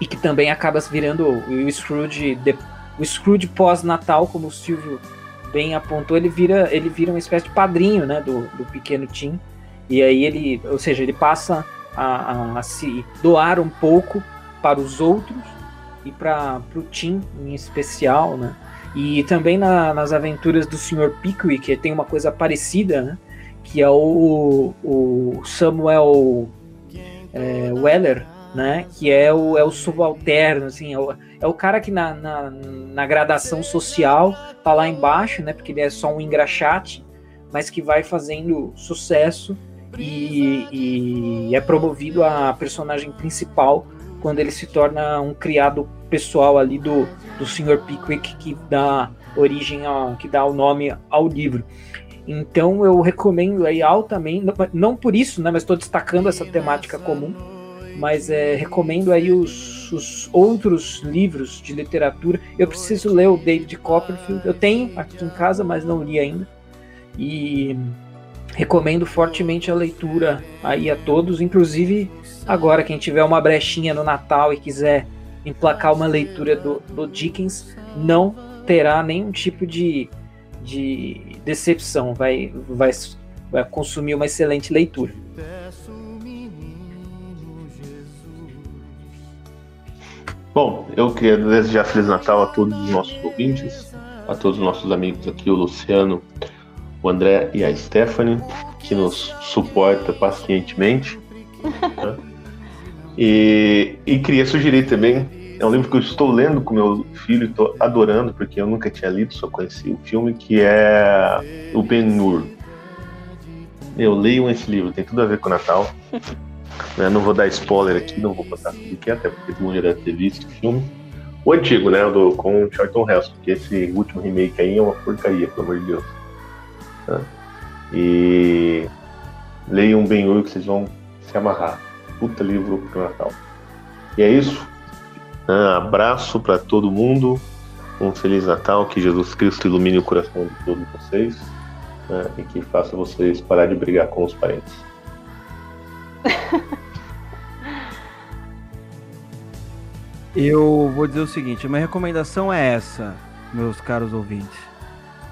e que também acaba virando o Scrooge, de, o Scrooge pós-natal, como o Silvio bem apontou, ele vira, ele vira uma espécie de padrinho né, do, do pequeno Tim. E aí ele, ou seja, ele passa a, a, a se doar um pouco para os outros e para o Tim em especial, né? E também na, nas aventuras do Sr. Pickwick tem uma coisa parecida, né? que é o, o Samuel é, Weller, né? Que é o, é o subalterno, assim, é o, é o cara que na, na, na, gradação social tá lá embaixo, né? Porque ele é só um engraxate, mas que vai fazendo sucesso e, e é promovido a personagem principal quando ele se torna um criado pessoal ali do, do Sr. Pickwick que dá origem a, que dá o nome ao livro. Então eu recomendo aí altamente, não por isso, né, mas estou destacando essa temática comum, mas é, recomendo aí os, os, outros livros de literatura. Eu preciso ler o David Copperfield, eu tenho aqui em casa, mas não li ainda. E recomendo fortemente a leitura aí a todos, inclusive agora quem tiver uma brechinha no Natal e quiser emplacar uma leitura do, do Dickens, não terá nenhum tipo de de decepção, vai, vai, vai consumir uma excelente leitura. Bom, eu queria desejar Feliz Natal a todos os nossos ouvintes, a todos os nossos amigos aqui, o Luciano, o André e a Stephanie, que nos suporta pacientemente. né? e, e queria sugerir também é um livro que eu estou lendo com meu filho estou adorando, porque eu nunca tinha lido, só conheci o filme, que é o Ben-Hur. Eu leio esse livro, tem tudo a ver com o Natal. né? Não vou dar spoiler aqui, não vou contar tudo que é, até porque todo mundo já deve ter visto o filme. O antigo, né? Do, com o Charlton Heston, porque esse último remake aí é uma porcaria, pelo amor de Deus. Né? E leiam Ben-Hur que vocês vão se amarrar. Puta livro pro Natal. E é isso. Né? Abraço para todo mundo. Um Feliz Natal. Que Jesus Cristo ilumine o coração de todos vocês. Né? E que faça vocês parar de brigar com os parentes. Eu vou dizer o seguinte: minha recomendação é essa, meus caros ouvintes.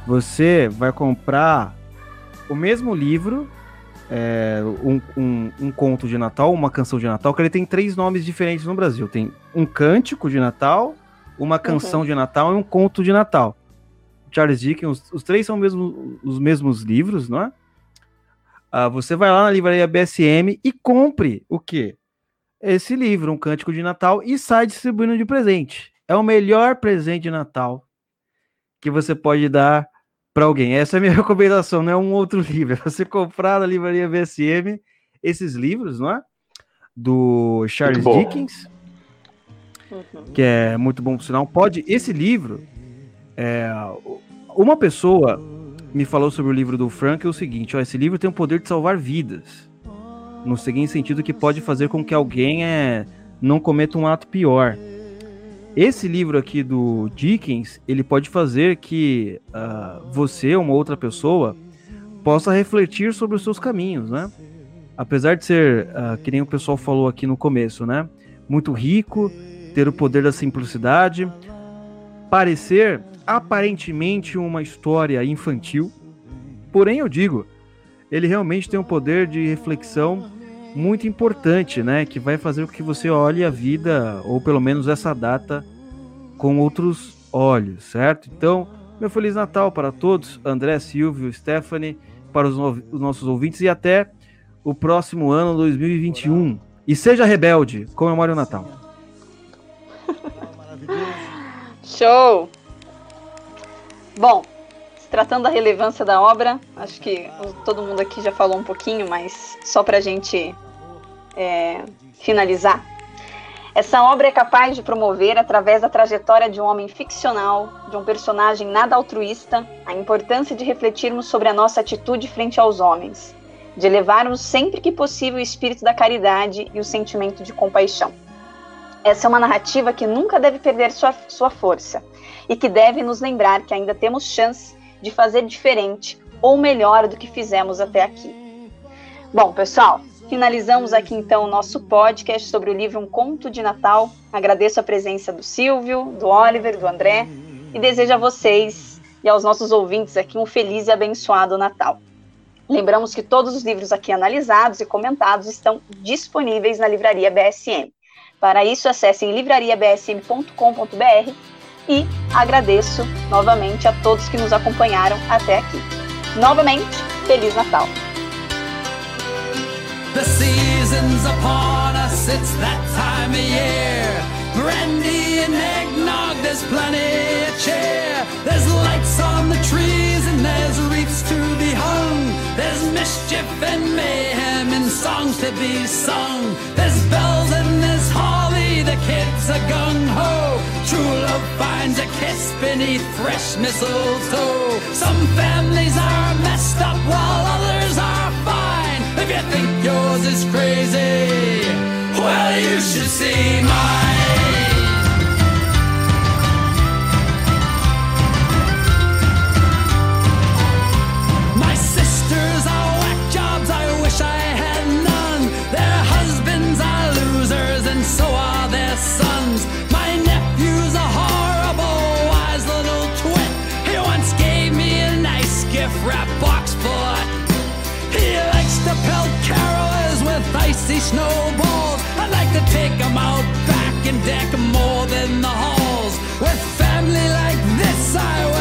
Você vai comprar o mesmo livro é, um, um, um, conto de Natal, uma canção de Natal, que ele tem três nomes diferentes no Brasil. Tem um cântico de Natal, uma canção uhum. de Natal e um conto de Natal. Charles Dickens, os, os três são mesmo, os mesmos livros, não é? Ah, você vai lá na livraria BSM e compre o quê? Esse livro, um cântico de Natal, e sai distribuindo de presente. É o melhor presente de Natal que você pode dar para alguém. Essa é a minha recomendação, não é um outro livro. É você comprar na livraria VSM esses livros, não é? Do Charles Dickens, uhum. que é muito bom por sinal. Pode, esse livro, é, uma pessoa me falou sobre o livro do Frank é o seguinte: ó, esse livro tem o poder de salvar vidas. No seguinte sentido, que pode fazer com que alguém é, não cometa um ato pior. Esse livro aqui do Dickens, ele pode fazer que uh, você, uma outra pessoa, possa refletir sobre os seus caminhos, né? Apesar de ser, uh, que nem o pessoal falou aqui no começo, né? Muito rico, ter o poder da simplicidade, parecer aparentemente uma história infantil, porém eu digo, ele realmente tem um poder de reflexão muito importante, né? Que vai fazer com que você olhe a vida, ou pelo menos essa data, com outros olhos, certo? Então, meu Feliz Natal para todos, André, Silvio, Stephanie, para os, os nossos ouvintes e até o próximo ano, 2021. E seja rebelde, comemore o Natal. Show! Bom, tratando da relevância da obra, acho que todo mundo aqui já falou um pouquinho, mas só para a gente é, finalizar. Essa obra é capaz de promover, através da trajetória de um homem ficcional, de um personagem nada altruísta, a importância de refletirmos sobre a nossa atitude frente aos homens, de elevarmos sempre que possível o espírito da caridade e o sentimento de compaixão. Essa é uma narrativa que nunca deve perder sua, sua força e que deve nos lembrar que ainda temos chance de fazer diferente ou melhor do que fizemos até aqui. Bom, pessoal, finalizamos aqui então o nosso podcast sobre o livro Um Conto de Natal. Agradeço a presença do Silvio, do Oliver, do André e desejo a vocês e aos nossos ouvintes aqui um feliz e abençoado Natal. Lembramos que todos os livros aqui analisados e comentados estão disponíveis na livraria BSM. Para isso, acessem livrariabsm.com.br e agradeço novamente a todos que nos acompanharam até aqui. Novamente, Feliz Natal! The season's upon us, it's that time of year. Brandy and eggnog, there's plenty of cheer. There's lights on the trees and there's wreaths to be hung. There's mischief and mayhem and songs to be sung. There's bells and there's holly, the kids are ho. True love finds a kiss beneath fresh mistletoe. Some families are messed up while others are fine. If you think yours is crazy, well, you should see mine. With snowballs. I'd like to take him out back and deck more than the halls. With family like this, I